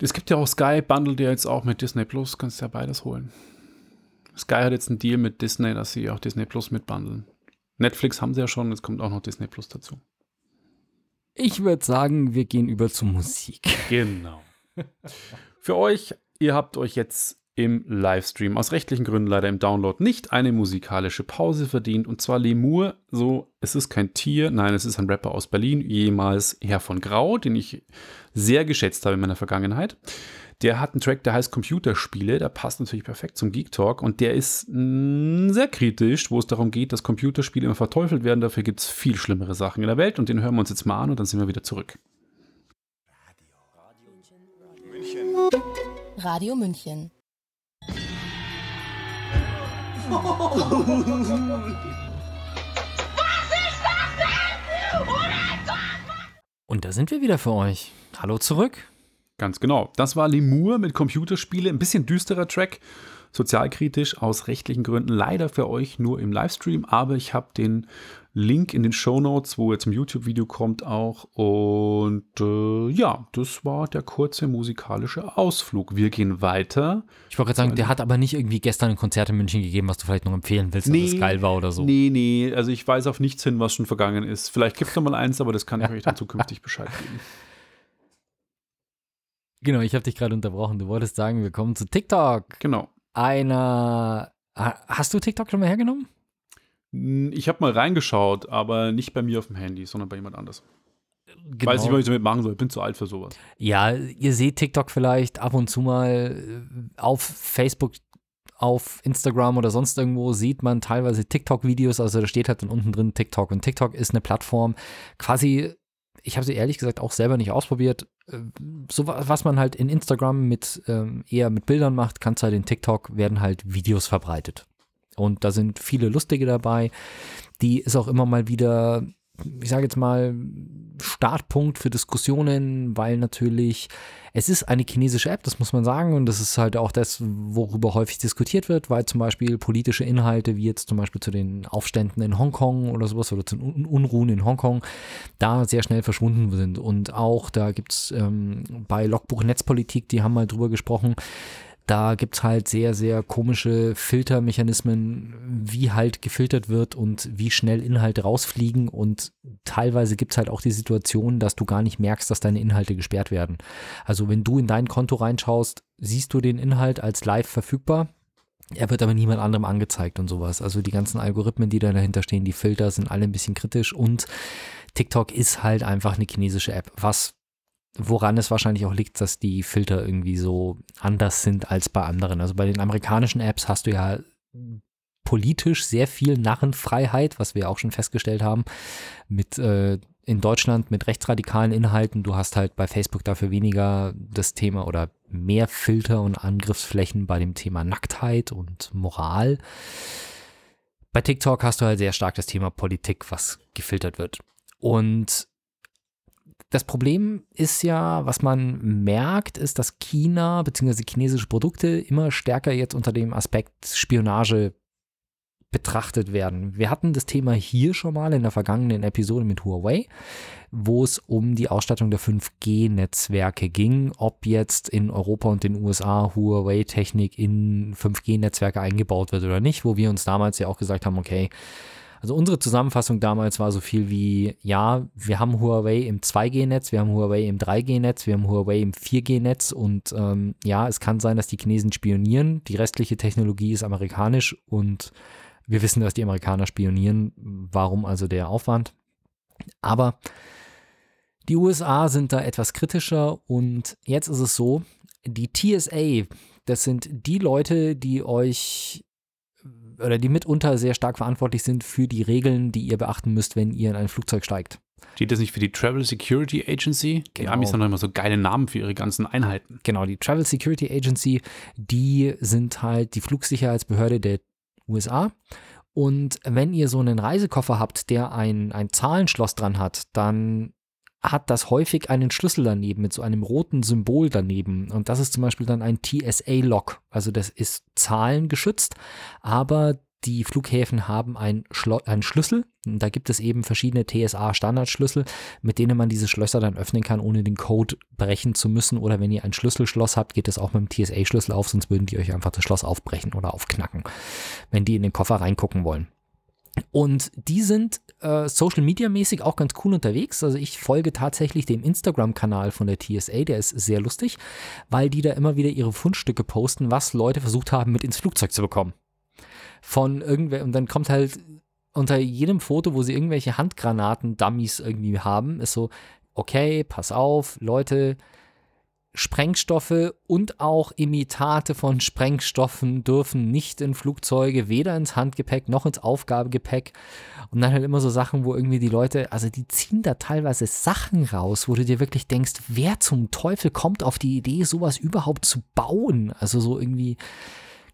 Es gibt ja auch Sky, bundelt ja jetzt auch mit Disney Plus, kannst ja beides holen. Sky hat jetzt einen Deal mit Disney, dass sie auch Disney Plus mitbundeln. Netflix haben sie ja schon, jetzt kommt auch noch Disney Plus dazu. Ich würde sagen, wir gehen über zur Musik. Genau. Für euch, ihr habt euch jetzt im Livestream aus rechtlichen Gründen leider im Download nicht eine musikalische Pause verdient. Und zwar Lemur, so, es ist kein Tier, nein, es ist ein Rapper aus Berlin, jemals Herr von Grau, den ich sehr geschätzt habe in meiner Vergangenheit. Der hat einen Track, der heißt Computerspiele, der passt natürlich perfekt zum Geek Talk und der ist mh, sehr kritisch, wo es darum geht, dass Computerspiele immer verteufelt werden. Dafür gibt es viel schlimmere Sachen in der Welt und den hören wir uns jetzt mal an und dann sind wir wieder zurück. Radio München. Und da sind wir wieder für euch. Hallo zurück. Ganz genau. Das war Lemur mit Computerspiele. Ein bisschen düsterer Track, sozialkritisch aus rechtlichen Gründen. Leider für euch nur im Livestream, aber ich habe den Link in den Show Notes, wo ihr zum YouTube-Video kommt, auch. Und äh, ja, das war der kurze musikalische Ausflug. Wir gehen weiter. Ich wollte gerade sagen, der hat aber nicht irgendwie gestern ein Konzert in München gegeben, was du vielleicht noch empfehlen willst, Nee. dass es geil war oder so. Nee, nee, also ich weiß auf nichts hin, was schon vergangen ist. Vielleicht gibt es noch mal eins, aber das kann ich euch dann zukünftig Bescheid geben. Genau, ich habe dich gerade unterbrochen. Du wolltest sagen, wir kommen zu TikTok. Genau. Einer. Ha- Hast du TikTok schon mal hergenommen? Ich habe mal reingeschaut, aber nicht bei mir auf dem Handy, sondern bei jemand anders. Genau. Weiß nicht, was ich damit machen soll. Bin zu alt für sowas. Ja, ihr seht TikTok vielleicht ab und zu mal äh, auf Facebook, auf Instagram oder sonst irgendwo sieht man teilweise TikTok-Videos, also da steht halt dann unten drin TikTok und TikTok ist eine Plattform, quasi, ich habe sie ehrlich gesagt auch selber nicht ausprobiert, äh, so wa- was man halt in Instagram mit ähm, eher mit Bildern macht, kannst halt in TikTok werden halt Videos verbreitet. Und da sind viele lustige dabei. Die ist auch immer mal wieder, ich sage jetzt mal, Startpunkt für Diskussionen, weil natürlich es ist eine chinesische App, das muss man sagen, und das ist halt auch das, worüber häufig diskutiert wird, weil zum Beispiel politische Inhalte, wie jetzt zum Beispiel zu den Aufständen in Hongkong oder sowas oder zu den Un- Unruhen in Hongkong, da sehr schnell verschwunden sind. Und auch da gibt es ähm, bei Logbuch Netzpolitik, die haben mal drüber gesprochen, da gibt es halt sehr, sehr komische Filtermechanismen, wie halt gefiltert wird und wie schnell Inhalte rausfliegen. Und teilweise gibt es halt auch die Situation, dass du gar nicht merkst, dass deine Inhalte gesperrt werden. Also wenn du in dein Konto reinschaust, siehst du den Inhalt als live verfügbar. Er wird aber niemand anderem angezeigt und sowas. Also die ganzen Algorithmen, die da dahinter stehen, die Filter sind alle ein bisschen kritisch und TikTok ist halt einfach eine chinesische App, was woran es wahrscheinlich auch liegt, dass die Filter irgendwie so anders sind als bei anderen. Also bei den amerikanischen Apps hast du ja politisch sehr viel Narrenfreiheit, was wir auch schon festgestellt haben, mit äh, in Deutschland mit rechtsradikalen Inhalten. Du hast halt bei Facebook dafür weniger das Thema oder mehr Filter und Angriffsflächen bei dem Thema Nacktheit und Moral. Bei TikTok hast du halt sehr stark das Thema Politik, was gefiltert wird. Und das Problem ist ja, was man merkt, ist, dass China bzw. chinesische Produkte immer stärker jetzt unter dem Aspekt Spionage betrachtet werden. Wir hatten das Thema hier schon mal in der vergangenen Episode mit Huawei, wo es um die Ausstattung der 5G-Netzwerke ging, ob jetzt in Europa und den USA Huawei-Technik in 5G-Netzwerke eingebaut wird oder nicht, wo wir uns damals ja auch gesagt haben, okay, also unsere Zusammenfassung damals war so viel wie, ja, wir haben Huawei im 2G-Netz, wir haben Huawei im 3G-Netz, wir haben Huawei im 4G-Netz und ähm, ja, es kann sein, dass die Chinesen spionieren, die restliche Technologie ist amerikanisch und wir wissen, dass die Amerikaner spionieren, warum also der Aufwand. Aber die USA sind da etwas kritischer und jetzt ist es so, die TSA, das sind die Leute, die euch oder die mitunter sehr stark verantwortlich sind für die Regeln, die ihr beachten müsst, wenn ihr in ein Flugzeug steigt. Steht das nicht für die Travel Security Agency? Die Genau. Amis haben immer so geile Namen für ihre ganzen Einheiten. Genau, die Travel Security Agency, die sind halt die Flugsicherheitsbehörde der USA. Und wenn ihr so einen Reisekoffer habt, der ein, ein Zahlenschloss dran hat, dann hat das häufig einen Schlüssel daneben mit so einem roten Symbol daneben. Und das ist zum Beispiel dann ein TSA-Log. Also das ist zahlengeschützt, aber die Flughäfen haben ein Schlo einen Schlüssel. Da gibt es eben verschiedene TSA-Standardschlüssel, mit denen man diese Schlösser dann öffnen kann, ohne den Code brechen zu müssen. Oder wenn ihr ein Schlüsselschloss habt, geht es auch mit dem TSA-Schlüssel auf, sonst würden die euch einfach das Schloss aufbrechen oder aufknacken, wenn die in den Koffer reingucken wollen. Und die sind äh, Social Media mäßig auch ganz cool unterwegs. Also ich folge tatsächlich dem Instagram-Kanal von der TSA, der ist sehr lustig, weil die da immer wieder ihre Fundstücke posten, was Leute versucht haben, mit ins Flugzeug zu bekommen. Von irgendwer, und dann kommt halt unter jedem Foto, wo sie irgendwelche Handgranaten-Dummies irgendwie haben, ist so, okay, pass auf, Leute, Sprengstoffe und auch Imitate von Sprengstoffen dürfen nicht in Flugzeuge, weder ins Handgepäck noch ins Aufgabegepäck. Und dann halt immer so Sachen, wo irgendwie die Leute, also die ziehen da teilweise Sachen raus, wo du dir wirklich denkst, wer zum Teufel kommt auf die Idee, sowas überhaupt zu bauen? Also so irgendwie,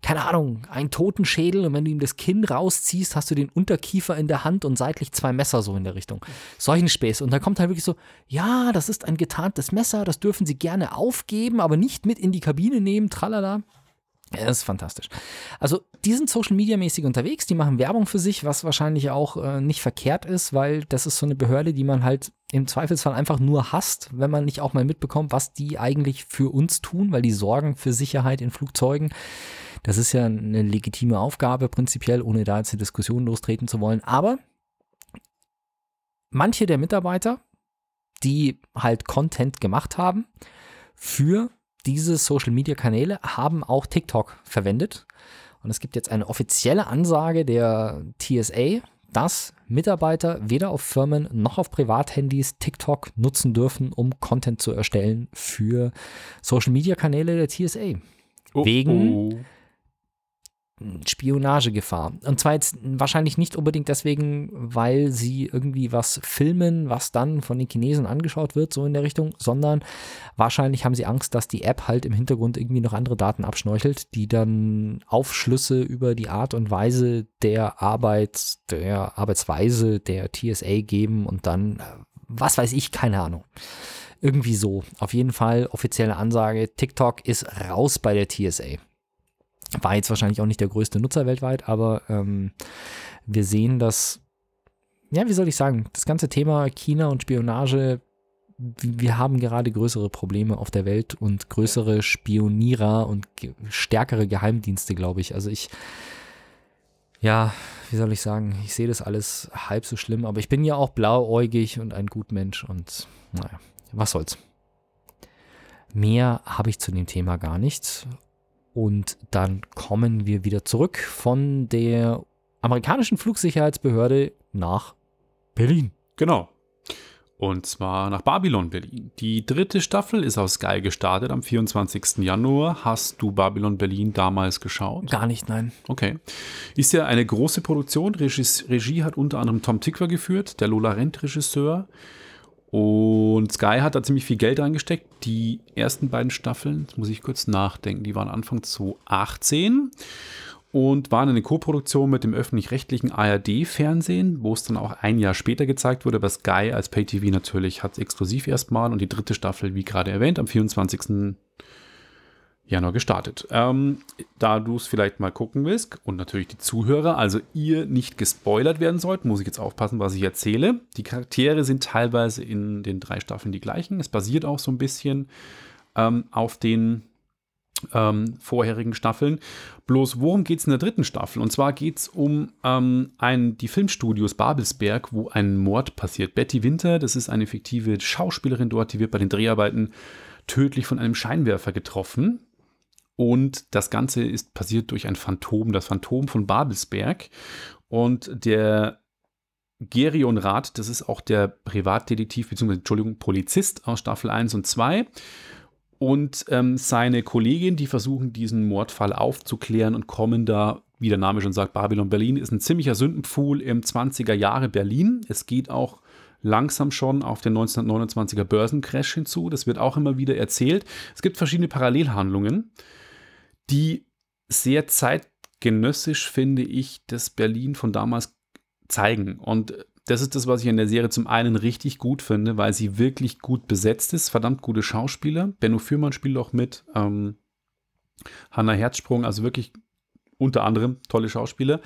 keine Ahnung, ein Totenschädel und wenn du ihm das Kinn rausziehst, hast du den Unterkiefer in der Hand und seitlich zwei Messer so in der Richtung. Solchen Späße. Und dann kommt halt wirklich so, ja, das ist ein getarntes Messer, das dürfen sie gerne aufgeben, aber nicht mit in die Kabine nehmen, tralala. Das ist fantastisch. Also, die sind Social Media mäßig unterwegs, die machen Werbung für sich, was wahrscheinlich auch äh, nicht verkehrt ist, weil das ist so eine Behörde, die man halt im Zweifelsfall einfach nur hasst, wenn man nicht auch mal mitbekommt, was die eigentlich für uns tun, weil die sorgen für Sicherheit in Flugzeugen. Das ist ja eine legitime Aufgabe, prinzipiell, ohne da jetzt eine Diskussion lostreten zu wollen. Aber manche der Mitarbeiter, die halt Content gemacht haben für diese Social Media Kanäle, haben auch TikTok verwendet. Und es gibt jetzt eine offizielle Ansage der TSA, dass Mitarbeiter weder auf Firmen noch auf Privathandys TikTok nutzen dürfen, um Content zu erstellen für Social Media Kanäle der TSA. Oh, Wegen- oh. Spionagegefahr. Und zwar jetzt wahrscheinlich nicht unbedingt deswegen, weil sie irgendwie was filmen, was dann von den Chinesen angeschaut wird, so in der Richtung, sondern wahrscheinlich haben sie Angst, dass die App halt im Hintergrund irgendwie noch andere Daten abschnorchelt, die dann Aufschlüsse über die Art und Weise der Arbeit, der Arbeitsweise der TSA geben und dann, äh, was weiß ich, keine Ahnung. Irgendwie so. Auf jeden Fall offizielle Ansage, TikTok ist raus bei der TSA. War jetzt wahrscheinlich auch nicht der größte Nutzer weltweit, aber ähm, wir sehen, dass, ja, wie soll ich sagen, das ganze Thema China und Spionage, wir haben gerade größere Probleme auf der Welt und größere Spionierer und stärkere Geheimdienste, glaube ich. Also ich, ja, wie soll ich sagen, ich sehe das alles halb so schlimm, aber ich bin ja auch blauäugig und ein Gutmensch und naja, was soll's. Mehr habe ich zu dem Thema gar nicht. Und dann kommen wir wieder zurück von der amerikanischen Flugsicherheitsbehörde nach Berlin. Genau. Und zwar nach Babylon Berlin. Die dritte Staffel ist auf Sky gestartet am 24. Januar. Hast du Babylon Berlin damals geschaut? Gar nicht, nein. Okay. Ist ja eine große Produktion. Regie, Regie hat unter anderem Tom Tickwer geführt, der Lola Rent-Regisseur. Und Sky hat da ziemlich viel Geld reingesteckt. Die ersten beiden Staffeln, muss ich kurz nachdenken, die waren Anfang 2018 und waren eine Co-Produktion mit dem öffentlich-rechtlichen ARD-Fernsehen, wo es dann auch ein Jahr später gezeigt wurde, aber Sky als Pay-TV natürlich hat es exklusiv erstmal und die dritte Staffel, wie gerade erwähnt, am 24. Januar gestartet. Ähm, da du es vielleicht mal gucken willst und natürlich die Zuhörer, also ihr nicht gespoilert werden sollt, muss ich jetzt aufpassen, was ich erzähle. Die Charaktere sind teilweise in den drei Staffeln die gleichen. Es basiert auch so ein bisschen ähm, auf den ähm, vorherigen Staffeln. Bloß worum geht es in der dritten Staffel? Und zwar geht es um ähm, ein, die Filmstudios Babelsberg, wo ein Mord passiert. Betty Winter, das ist eine fiktive Schauspielerin dort, die wird bei den Dreharbeiten tödlich von einem Scheinwerfer getroffen. Und das Ganze ist passiert durch ein Phantom, das Phantom von Babelsberg. Und der Gerion Rath, das ist auch der Privatdetektiv, beziehungsweise, Entschuldigung, Polizist aus Staffel 1 und 2 und ähm, seine Kollegin, die versuchen, diesen Mordfall aufzuklären und kommen da, wie der Name schon sagt, Babylon Berlin ist ein ziemlicher Sündenpfuhl im 20er Jahre Berlin. Es geht auch langsam schon auf den 1929er Börsencrash hinzu. Das wird auch immer wieder erzählt. Es gibt verschiedene Parallelhandlungen, die sehr zeitgenössisch, finde ich, das Berlin von damals zeigen. Und das ist das, was ich in der Serie zum einen richtig gut finde, weil sie wirklich gut besetzt ist. Verdammt gute Schauspieler. Benno Fürmann spielt auch mit. Ähm, Hanna Herzsprung, also wirklich unter anderem tolle Schauspieler.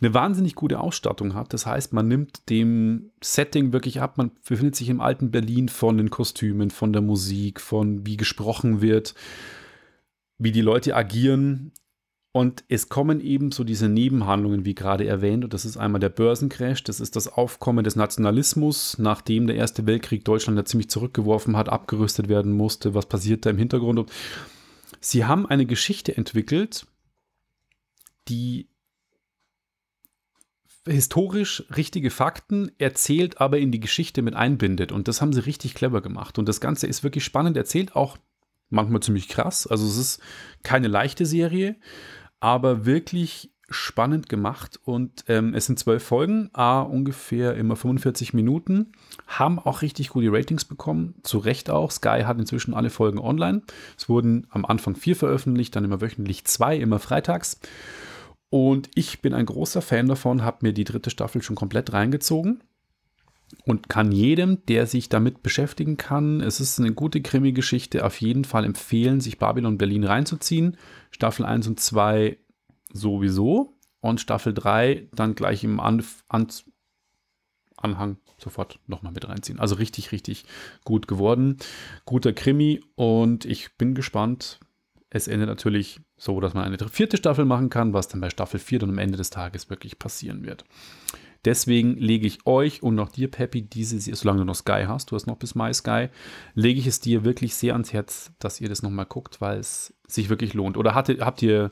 Eine wahnsinnig gute Ausstattung hat. Das heißt, man nimmt dem Setting wirklich ab. Man befindet sich im alten Berlin von den Kostümen, von der Musik, von wie gesprochen wird, wie die Leute agieren. Und es kommen eben so diese Nebenhandlungen, wie gerade erwähnt. Und das ist einmal der Börsencrash, das ist das Aufkommen des Nationalismus, nachdem der Erste Weltkrieg Deutschland ja ziemlich zurückgeworfen hat, abgerüstet werden musste. Was passiert da im Hintergrund? Und sie haben eine Geschichte entwickelt, die historisch richtige Fakten erzählt, aber in die Geschichte mit einbindet. Und das haben sie richtig clever gemacht. Und das Ganze ist wirklich spannend erzählt, auch manchmal ziemlich krass. Also es ist keine leichte Serie, aber wirklich spannend gemacht und ähm, es sind zwölf Folgen, a ungefähr immer 45 Minuten, haben auch richtig gute Ratings bekommen, zu Recht auch. Sky hat inzwischen alle Folgen online. Es wurden am Anfang vier veröffentlicht, dann immer wöchentlich zwei, immer freitags. Und ich bin ein großer Fan davon, habe mir die dritte Staffel schon komplett reingezogen und kann jedem, der sich damit beschäftigen kann, es ist eine gute Krimi-Geschichte, auf jeden Fall empfehlen, sich Babylon Berlin reinzuziehen. Staffel 1 und 2 sowieso und Staffel 3 dann gleich im An An Anhang sofort nochmal mit reinziehen. Also richtig, richtig gut geworden. Guter Krimi und ich bin gespannt. Es endet natürlich so, dass man eine vierte Staffel machen kann, was dann bei Staffel 4 dann am Ende des Tages wirklich passieren wird. Deswegen lege ich euch und auch dir, Peppy, diese, solange du noch Sky hast, du hast noch bis Mai Sky, lege ich es dir wirklich sehr ans Herz, dass ihr das nochmal guckt, weil es sich wirklich lohnt. Oder hatte, habt ihr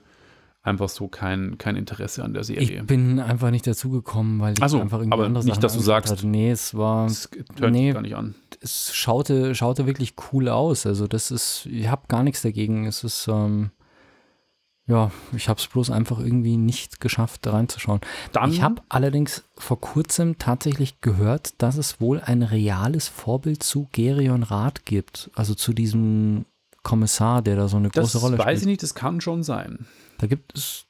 einfach so kein, kein Interesse an der Serie? Ich bin einfach nicht dazugekommen, weil ich so, einfach irgendwie aber nicht, Sachen dass du sagst, hatte. Nee, es war. Das hört nee, sich gar nicht an. Es schaute, schaute wirklich cool aus. Also, das ist, ich habe gar nichts dagegen. Es ist, ähm, ja, ich habe es bloß einfach irgendwie nicht geschafft, da reinzuschauen. Dann, ich habe allerdings vor kurzem tatsächlich gehört, dass es wohl ein reales Vorbild zu Gerion Rath gibt. Also zu diesem Kommissar, der da so eine das große Rolle weiß spielt. ich nicht, das kann schon sein. Da gibt es, das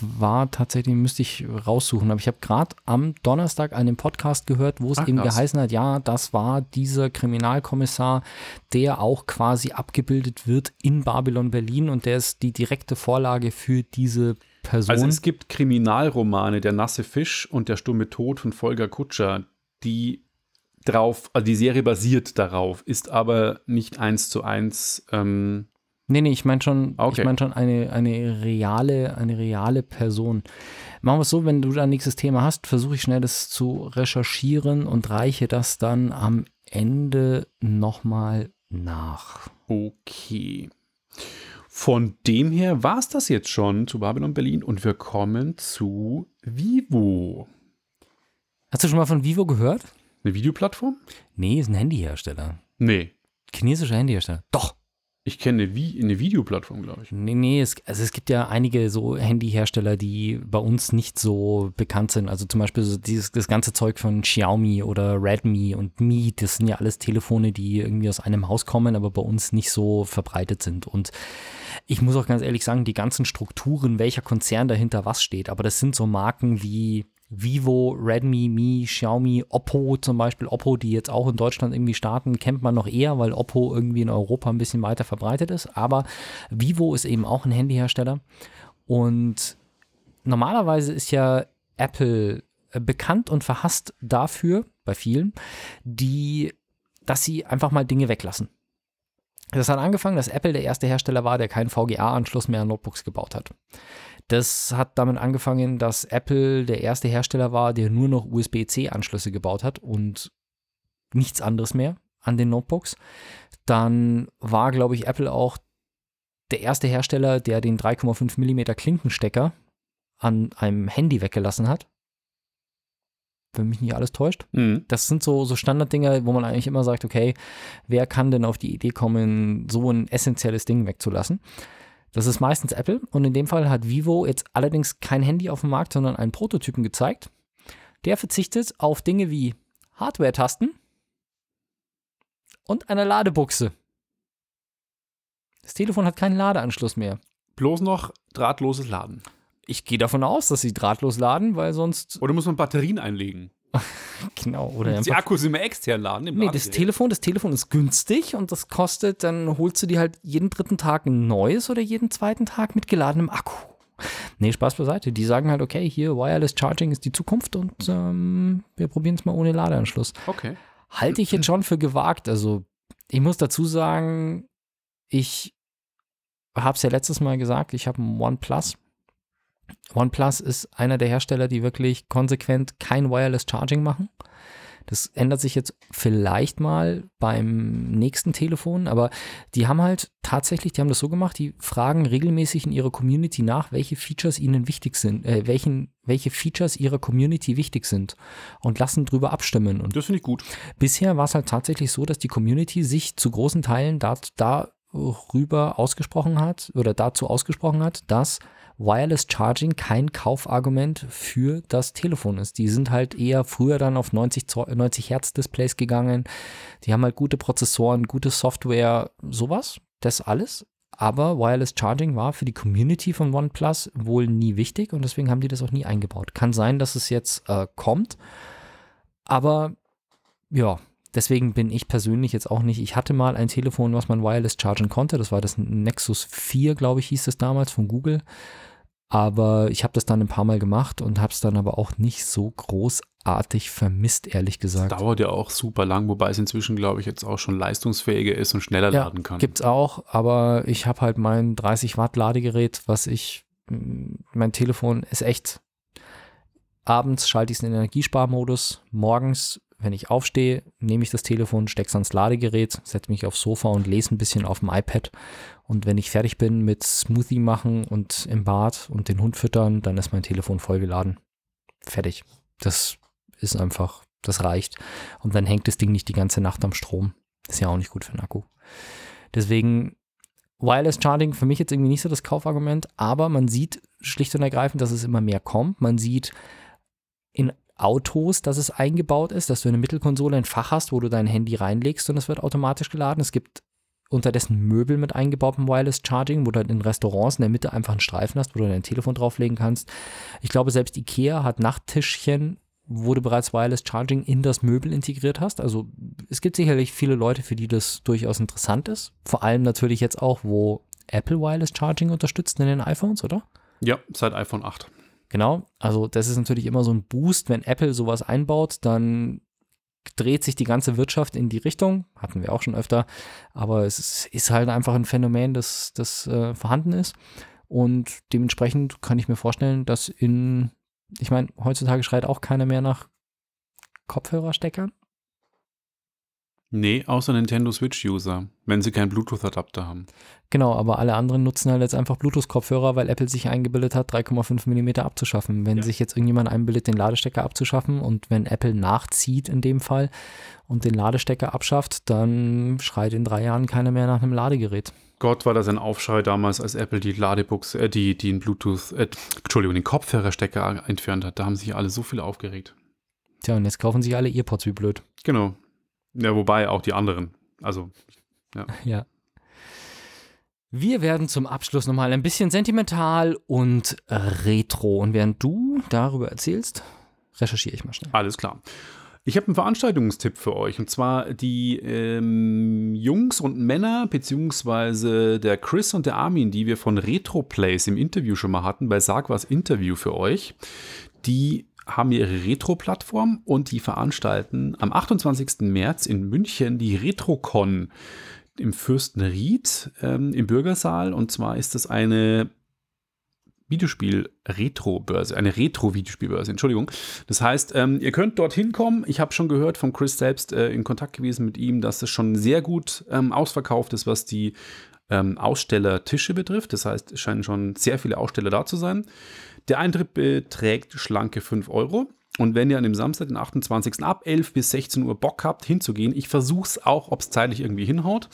war tatsächlich, müsste ich raussuchen, aber ich habe gerade am Donnerstag einen Podcast gehört, wo es Ach, eben krass. geheißen hat, ja, das war dieser Kriminalkommissar, der auch quasi abgebildet wird in Babylon Berlin und der ist die direkte Vorlage für diese Person. Also es gibt Kriminalromane, Der nasse Fisch und Der stumme Tod von Volker Kutscher, die drauf, also die Serie basiert darauf, ist aber nicht eins zu eins. Ähm, Nee, nee, ich meine schon, Okay. ich mein schon eine, eine reale, eine reale Person. Machen wir es so, wenn du da ein nächstes Thema hast, versuche ich schnell das zu recherchieren und reiche das dann am Ende nochmal nach. okay. Von dem her war es das jetzt schon zu Babylon Berlin und wir kommen zu Vivo. Hast du schon mal von Vivo gehört? Eine Videoplattform? Nee, ist ein Handyhersteller. Nee. Chinesischer Handyhersteller. Doch. Ich kenne eine, Vi eine Videoplattform, glaube ich. Nee, nee, es, also es gibt ja einige so Handyhersteller, die bei uns nicht so bekannt sind. Also zum Beispiel so dieses, das ganze Zeug von Xiaomi oder Redmi und Mi, das sind ja alles Telefone, die irgendwie aus einem Haus kommen, aber bei uns nicht so verbreitet sind. Und ich muss auch ganz ehrlich sagen, die ganzen Strukturen, welcher Konzern dahinter was steht, aber das sind so Marken wie Vivo, Redmi, Mi, Xiaomi, Oppo zum Beispiel. Oppo, die jetzt auch in Deutschland irgendwie starten, kennt man noch eher, weil Oppo irgendwie in Europa ein bisschen weiter verbreitet ist. Aber Vivo ist eben auch ein Handyhersteller. Und normalerweise ist ja Apple äh, bekannt und verhasst dafür, bei vielen, die, dass sie einfach mal Dinge weglassen. Das hat angefangen, dass Apple der erste Hersteller war, der keinen VGA-Anschluss mehr an Notebooks gebaut hat. Das hat damit angefangen, dass Apple der erste Hersteller war, der nur noch USB-C-Anschlüsse gebaut hat und nichts anderes mehr an den Notebooks. Dann war, glaube ich, Apple auch der erste Hersteller, der den 3,5 mm Klinkenstecker an einem Handy weggelassen hat. Wenn mich nicht alles täuscht. Mhm. Das sind so, so Standarddinger, wo man eigentlich immer sagt, okay, wer kann denn auf die Idee kommen, so ein essentielles Ding wegzulassen? Das ist meistens Apple und in dem Fall hat Vivo jetzt allerdings kein Handy auf dem Markt, sondern einen Prototypen gezeigt. Der verzichtet auf Dinge wie Hardware-Tasten und eine Ladebuchse. Das Telefon hat keinen Ladeanschluss mehr. Bloß noch drahtloses Laden. Ich gehe davon aus, dass sie drahtlos laden, weil sonst. Oder muss man Batterien einlegen? Genau, oder Die. Akkus immer extern laden. Nee, das. Telefon, das Telefon ist günstig und das kostet, dann holst du dir halt jeden dritten Tag ein neues oder jeden zweiten Tag mit geladenem Akku. Nee, Spaß beiseite. Die sagen halt, okay, hier Wireless Charging ist die Zukunft und ähm, wir probieren es mal ohne Ladeanschluss. Okay. Halte ich jetzt schon für gewagt. Also, ich muss dazu sagen, ich habe es ja letztes Mal gesagt, ich habe ein OnePlus. OnePlus ist einer der Hersteller, die wirklich konsequent kein Wireless Charging machen. Das ändert sich jetzt vielleicht mal beim nächsten Telefon, aber die haben halt tatsächlich, die haben das so gemacht, die fragen regelmäßig in ihrer Community nach, welche Features ihnen wichtig sind, äh, welchen, welche Features ihrer Community wichtig sind und lassen drüber abstimmen. Und Das finde ich gut. bisher war es halt tatsächlich so, dass die Community sich zu großen Teilen da, darüber ausgesprochen hat oder dazu ausgesprochen hat, dass Wireless Charging kein Kaufargument für das Telefon ist. Die sind halt eher früher dann auf 90, Zoll- 90 Hertz Displays gegangen. Die haben halt gute Prozessoren, gute Software, sowas, das alles. Aber Wireless Charging war für die Community von OnePlus wohl nie wichtig und deswegen haben die das auch nie eingebaut. Kann sein, dass es jetzt äh, kommt, aber ja, deswegen bin ich persönlich jetzt auch nicht. Ich hatte mal ein Telefon, was man wireless chargen konnte. Das war das Nexus 4, glaube ich, hieß es damals von Google. Aber ich habe das dann ein paar Mal gemacht und habe es dann aber auch nicht so großartig vermisst, ehrlich gesagt. Dauert ja auch super lang, wobei es inzwischen, glaube ich, jetzt auch schon leistungsfähiger ist und schneller Ja, laden kann. Gibt's auch, aber ich habe halt mein 30 Watt Ladegerät, was ich, mm, mein Telefon ist echt, abends schalte ich es in den Energiesparmodus, morgens, wenn ich aufstehe, nehme ich das Telefon, stecke es ans Ladegerät, setze mich aufs Sofa und lese ein bisschen auf dem iPad und wenn ich fertig bin mit Smoothie machen und im Bad und den Hund füttern, dann ist mein Telefon vollgeladen. Fertig. Das ist einfach, das reicht. Und dann hängt das Ding nicht die ganze Nacht am Strom. Ist ja auch nicht gut für den Akku. Deswegen Wireless Charging für mich jetzt irgendwie nicht so das Kaufargument, aber man sieht schlicht und ergreifend, dass es immer mehr kommt. Man sieht in Autos, dass es eingebaut ist, dass du eine Mittelkonsole, ein Fach hast, wo du dein Handy reinlegst und es wird automatisch geladen. Es gibt unterdessen Möbel mit eingebautem Wireless Charging, wo du halt in Restaurants in der Mitte einfach einen Streifen hast, wo du dein Telefon drauflegen kannst. Ich glaube, selbst Ikea hat Nachttischchen, wo du bereits Wireless Charging in das Möbel integriert hast. Also es gibt sicherlich viele Leute, für die das durchaus interessant ist. Vor allem natürlich jetzt auch, wo Apple Wireless Charging unterstützt in den iPhones, oder? Ja, seit iPhone 8. Genau, also das ist natürlich immer so ein Boost, wenn Apple sowas einbaut, dann dreht sich die ganze Wirtschaft in die Richtung, hatten wir auch schon öfter, aber es ist, halt einfach ein Phänomen, das, das äh, vorhanden ist. Und dementsprechend kann ich mir vorstellen, dass in, ich meine, heutzutage schreit auch keiner mehr nach Kopfhörersteckern. Nee, außer Nintendo Switch-User, wenn sie keinen Bluetooth-Adapter haben. Genau, aber alle anderen nutzen halt jetzt einfach Bluetooth-Kopfhörer, weil Apple sich eingebildet hat, 3,5 mm abzuschaffen. Wenn Ja. sich jetzt irgendjemand einbildet, den Ladestecker abzuschaffen und wenn Apple nachzieht in dem Fall und den Ladestecker abschafft, dann schreit in drei Jahren keiner mehr nach einem Ladegerät. Gott, war das ein Aufschrei damals, als Apple die Ladebuchse, äh, die, die den Bluetooth, äh, Entschuldigung, den Kopfhörerstecker entfernt hat. Da haben sich alle so viele aufgeregt. Tja, und jetzt kaufen sich alle Earpods wie blöd. Genau. Ja, wobei auch die anderen. Also, Ja. Wir werden zum Abschluss nochmal ein bisschen sentimental und retro. Und während du darüber erzählst, recherchiere ich mal schnell. Alles klar. Ich habe einen Veranstaltungstipp für euch und zwar die ähm, Jungs und Männer, beziehungsweise der Chris und der Armin, die wir von Retroplays im Interview schon mal hatten, bei Sag was Interview für euch. Die haben ihre Retro-Plattform und die veranstalten am 28. März in München die RetroCon im Fürstenried ähm, im Bürgersaal. Und zwar ist das eine Videospiel-Retro-Börse, eine Retro-Videospielbörse, Entschuldigung. Das heißt, ähm, ihr könnt dorthin kommen. Ich habe schon gehört von Chris selbst äh, in Kontakt gewesen mit ihm, dass es schon sehr gut ähm, ausverkauft ist, was die ähm, Ausstellertische betrifft. Das heißt, es scheinen schon sehr viele Aussteller da zu sein. Der Eintritt beträgt schlanke 5 Euro. Und wenn ihr an dem Samstag, den 28. ab 11 bis 16 Uhr Bock habt, hinzugehen, ich versuche es auch, ob es zeitlich irgendwie hinhaut,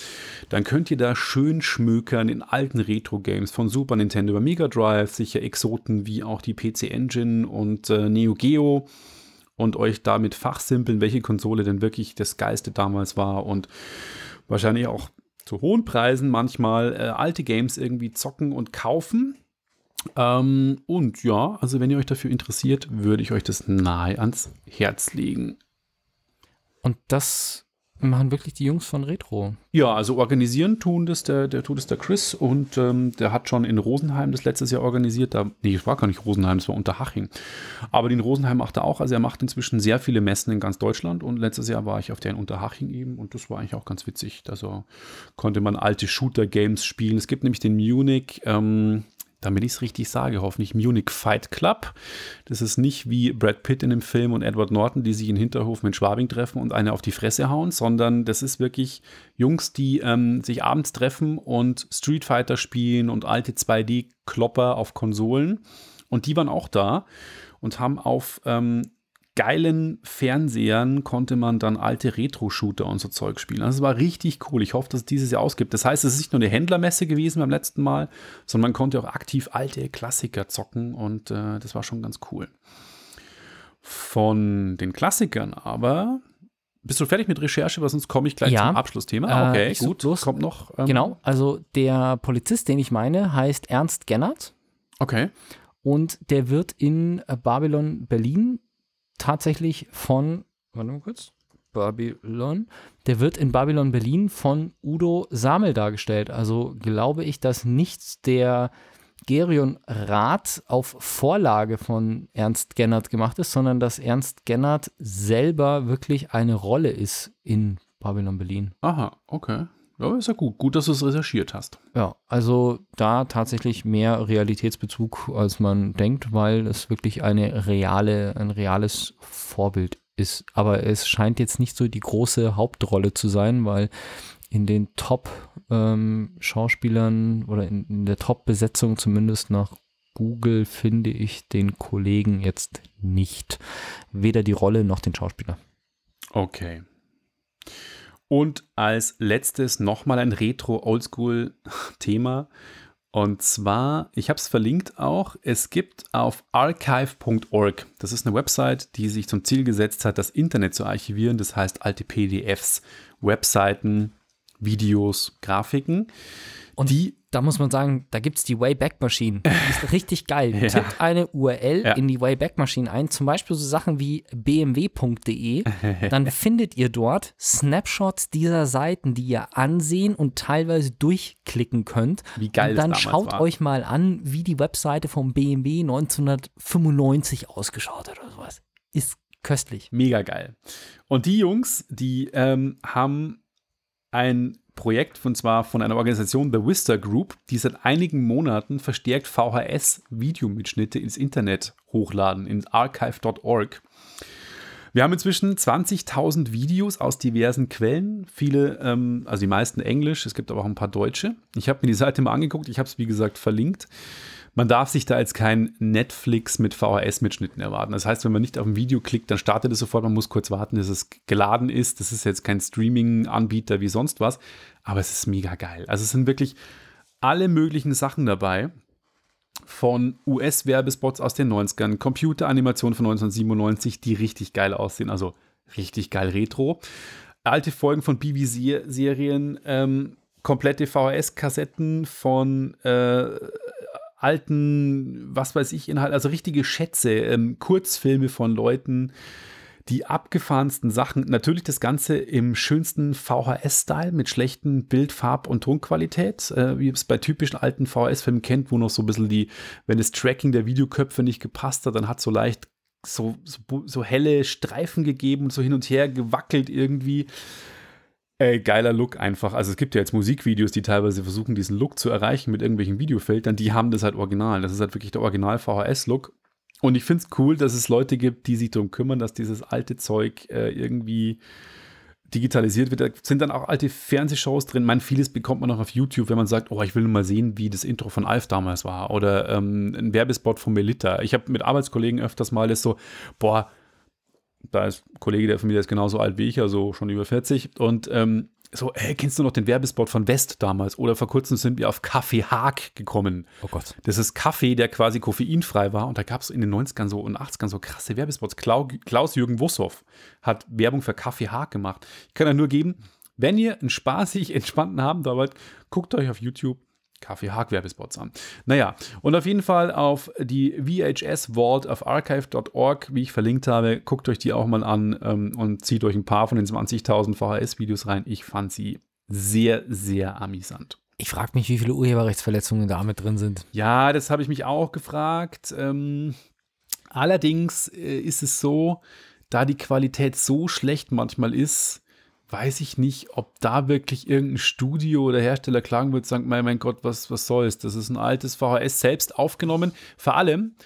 dann könnt ihr da schön schmökern in alten Retro-Games von Super Nintendo über Mega Drive, sicher Exoten wie auch die PC Engine und äh, Neo Geo und euch damit fachsimpeln, welche Konsole denn wirklich das Geiste damals war und wahrscheinlich auch zu hohen Preisen manchmal äh, alte Games irgendwie zocken und kaufen ähm, und ja, also wenn ihr euch dafür interessiert, würde ich euch das nahe ans Herz legen. Und das machen wirklich die Jungs von Retro. Ja, also organisieren tun das der, der tut es der Chris und ähm, der hat schon in Rosenheim das letztes Jahr organisiert. Da, nee, es war gar nicht Rosenheim, es war Unterhaching. Aber den Rosenheim macht er auch. Also er macht inzwischen sehr viele Messen in ganz Deutschland und letztes Jahr war ich auf der in Unterhaching eben und das war eigentlich auch ganz witzig. Also konnte man alte Shooter-Games spielen. Es gibt nämlich den Munich, ähm, damit ich es richtig sage, hoffentlich Munich Fight Club. Das ist nicht wie Brad Pitt in dem Film und Edward Norton, die sich in Hinterhof mit Schwabing treffen und eine auf die Fresse hauen, sondern das ist wirklich Jungs, die ähm, sich abends treffen und Street Fighter spielen und alte 2D-Klopper auf Konsolen. Und die waren auch da und haben auf ähm, geilen Fernsehern konnte man dann alte Retro-Shooter und so Zeug spielen. Also es war richtig cool. Ich hoffe, dass es dieses Jahr ausgibt. Das heißt, es ist nicht nur eine Händlermesse gewesen beim letzten Mal, sondern man konnte auch aktiv alte Klassiker zocken und äh, das war schon ganz cool. Von den Klassikern aber bist du fertig mit Recherche, weil sonst komme ich gleich Ja. zum Abschlussthema. Okay, Äh, gut. los. Kommt noch. ähm, Genau, also der Polizist, den ich meine, heißt Ernst Gennert Okay. und der wird in Babylon Berlin tatsächlich von, warte mal kurz, Babylon, der wird in Babylon Berlin von Udo Samel dargestellt. Also glaube ich, dass nicht der Gerion Rath auf Vorlage von Ernst Gennert gemacht ist, sondern dass Ernst Gennert selber wirklich eine Rolle ist in Babylon Berlin. Aha, okay. Ja, ist ja gut. Gut, dass du es recherchiert hast. Ja, also da tatsächlich mehr Realitätsbezug, als man denkt, weil es wirklich eine reale, ein reales Vorbild ist. Aber es scheint jetzt nicht so die große Hauptrolle zu sein, weil in den Top-Schauspielern oder in, in der Top-Besetzung zumindest nach Google finde ich den Kollegen jetzt nicht. Weder die Rolle noch den Schauspieler. Okay. Und als letztes nochmal ein Retro-Oldschool-Thema. Und zwar, ich habe es verlinkt auch, es gibt auf archive.org, das ist eine Website, die sich zum Ziel gesetzt hat, das Internet zu archivieren, das heißt alte PDFs, Webseiten, Videos, Grafiken. Und die da muss man sagen, da gibt es die Wayback Machine. Die ist richtig geil. Ja. Tippt eine URL Ja. in die Wayback Machine ein, zum Beispiel so Sachen wie bmw.de. Dann findet ihr dort Snapshots dieser Seiten, die ihr ansehen und teilweise durchklicken könnt. Wie geil und das dann schaut war. euch mal an, wie die Webseite vom BMW 1995 ausgeschaut hat oder sowas. Ist köstlich. Mega geil. Und die Jungs, die ähm, haben ein Projekt von zwar von einer Organisation, The Wister Group, die seit einigen Monaten verstärkt VHS-Videomitschnitte ins Internet hochladen, in archive.org. Wir haben inzwischen 20.000 Videos aus diversen Quellen, viele, ähm, also die meisten Englisch, es gibt aber auch ein paar Deutsche. Ich habe mir die Seite mal angeguckt, ich habe es wie gesagt verlinkt. Man darf sich da jetzt kein Netflix mit VHS-Mitschnitten erwarten. Das heißt, wenn man nicht auf ein Video klickt, dann startet es sofort. Man muss kurz warten, bis es geladen ist. Das ist jetzt kein Streaming-Anbieter wie sonst was, aber es ist mega geil. Also es sind wirklich alle möglichen Sachen dabei. Von US-Werbespots aus den 90ern, Computeranimationen von 1997, die richtig geil aussehen, also richtig geil retro. Alte Folgen von BBC-Serien, ähm, komplette VHS-Kassetten von äh, alten, was weiß ich, Inhalt, also richtige Schätze, ähm, Kurzfilme von Leuten, die abgefahrensten Sachen. Natürlich das Ganze im schönsten VHS-Style mit schlechten Bild-, Farb- und Tonqualität, äh, wie es bei typischen alten VHS-Filmen kennt, wo noch so ein bisschen die, wenn das Tracking der Videoköpfe nicht gepasst hat, dann hat so leicht so, so, so helle Streifen gegeben und so hin und her gewackelt irgendwie. Ey, geiler Look einfach. Also es gibt ja jetzt Musikvideos, die teilweise versuchen, diesen Look zu erreichen mit irgendwelchen Videofiltern. Die haben das halt original. Das ist halt wirklich der Original VHS-Look. Und ich finde es cool, dass es Leute gibt, die sich darum kümmern, dass dieses alte Zeug äh, irgendwie digitalisiert wird. Da sind dann auch alte Fernsehshows drin. Man, vieles bekommt man noch auf YouTube, wenn man sagt, oh, ich will nur mal sehen, wie das Intro von Alf damals war. Oder ähm, ein Werbespot von Melita. Ich habe mit Arbeitskollegen öfters mal das so, boah, da ist ein Kollege, der von mir ist genauso alt wie ich, also schon über 40. Und ähm, so, ey, kennst du noch den Werbespot von West damals? Oder vor kurzem sind wir auf Kaffee Haag gekommen. Oh Gott. Das ist Kaffee, der quasi koffeinfrei war. Und da gab es in den 90ern so und 80ern so krasse Werbespots. Klaus-Jürgen Wussow hat Werbung für Kaffee Haag gemacht. Ich kann ja nur geben, wenn ihr einen spaßig entspannten Abend wollt, guckt euch auf YouTube Kaffee Haag Werbespots an. Naja, und auf jeden Fall auf die VHS Vault auf archive.org, wie ich verlinkt habe, guckt euch die auch mal an ähm, und zieht euch ein paar von den 20.000 VHS-Videos rein. Ich fand sie sehr, sehr amüsant. Ich frage mich, wie viele Urheberrechtsverletzungen da mit drin sind. Ja, das habe ich mich auch gefragt. Ähm, allerdings äh, ist es so, da die Qualität so schlecht manchmal ist, weiß ich nicht, ob da wirklich irgendein Studio oder Hersteller klagen wird, sagen, mein, mein Gott, was, was soll's? Das ist ein altes VHS selbst aufgenommen. Vor allem,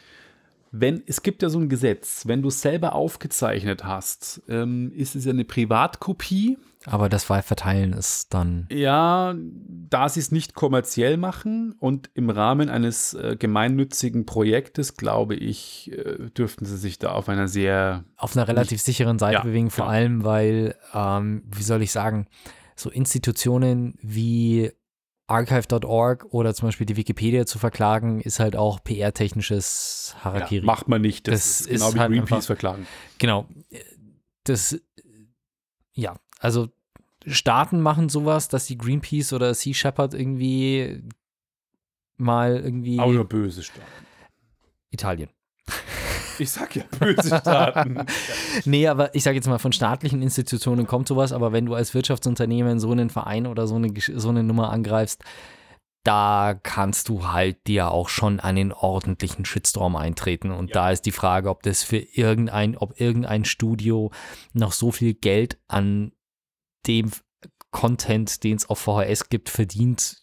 wenn, es gibt ja so ein Gesetz, wenn du es selber aufgezeichnet hast, ähm, ist es ja eine Privatkopie. Aber das Wahlverteilen ist dann. Ja, da sie es nicht kommerziell machen und im Rahmen eines äh, gemeinnützigen Projektes, glaube ich, äh, dürften sie sich da auf einer sehr. Auf einer relativ nicht, sicheren Seite ja, bewegen, vor genau. allem, weil, ähm, wie soll ich sagen, so Institutionen wie archive.org oder zum Beispiel die Wikipedia zu verklagen, ist halt auch PR-technisches Harakiri. Ja, macht man nicht. Das, das ist genau wie halt Greenpeace verklagen. Genau. Das, ja, also Staaten machen sowas, dass die Greenpeace oder Sea Shepherd irgendwie mal irgendwie. Aber nur böse Staaten. Italien. Ich sag ja böse Staaten. nee, aber ich sage jetzt mal, von staatlichen Institutionen kommt sowas, aber wenn du als Wirtschaftsunternehmen so einen Verein oder so eine, so eine Nummer angreifst, da kannst du halt dir auch schon einen ordentlichen Shitstorm eintreten. Und ja. da ist die Frage, ob das für irgendein, ob irgendein Studio noch so viel Geld an dem Content, den es auf VHS gibt, verdient,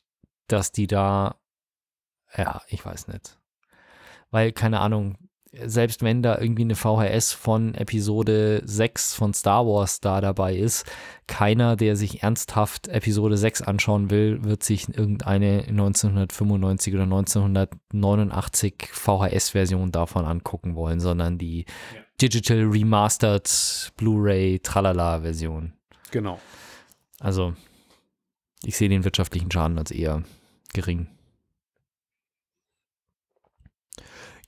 dass die da, ja, ich weiß nicht. Weil, keine Ahnung, selbst wenn da irgendwie eine VHS von Episode 6 von Star Wars da dabei ist, keiner, der sich ernsthaft Episode 6 anschauen will, wird sich irgendeine 1995 oder 1989 VHS-Version davon angucken wollen, sondern die ja. Digital Remastered Blu-ray Tralala-Version. Genau. Also, ich sehe den wirtschaftlichen Schaden als eher gering.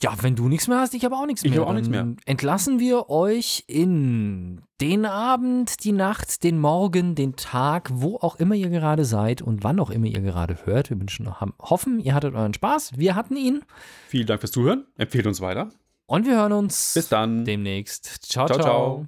Ja, wenn du nichts mehr hast, ich habe auch nichts mehr. Ich habe auch nichts mehr. Entlassen wir euch in den Abend, die Nacht, den Morgen, den Tag, wo auch immer ihr gerade seid und wann auch immer ihr gerade hört. Wir wünschen, hoffen, ihr hattet euren Spaß. Wir hatten ihn. Vielen Dank fürs Zuhören. Empfehlt uns weiter. Und wir hören uns bis dann demnächst. ciao. ciao. ciao.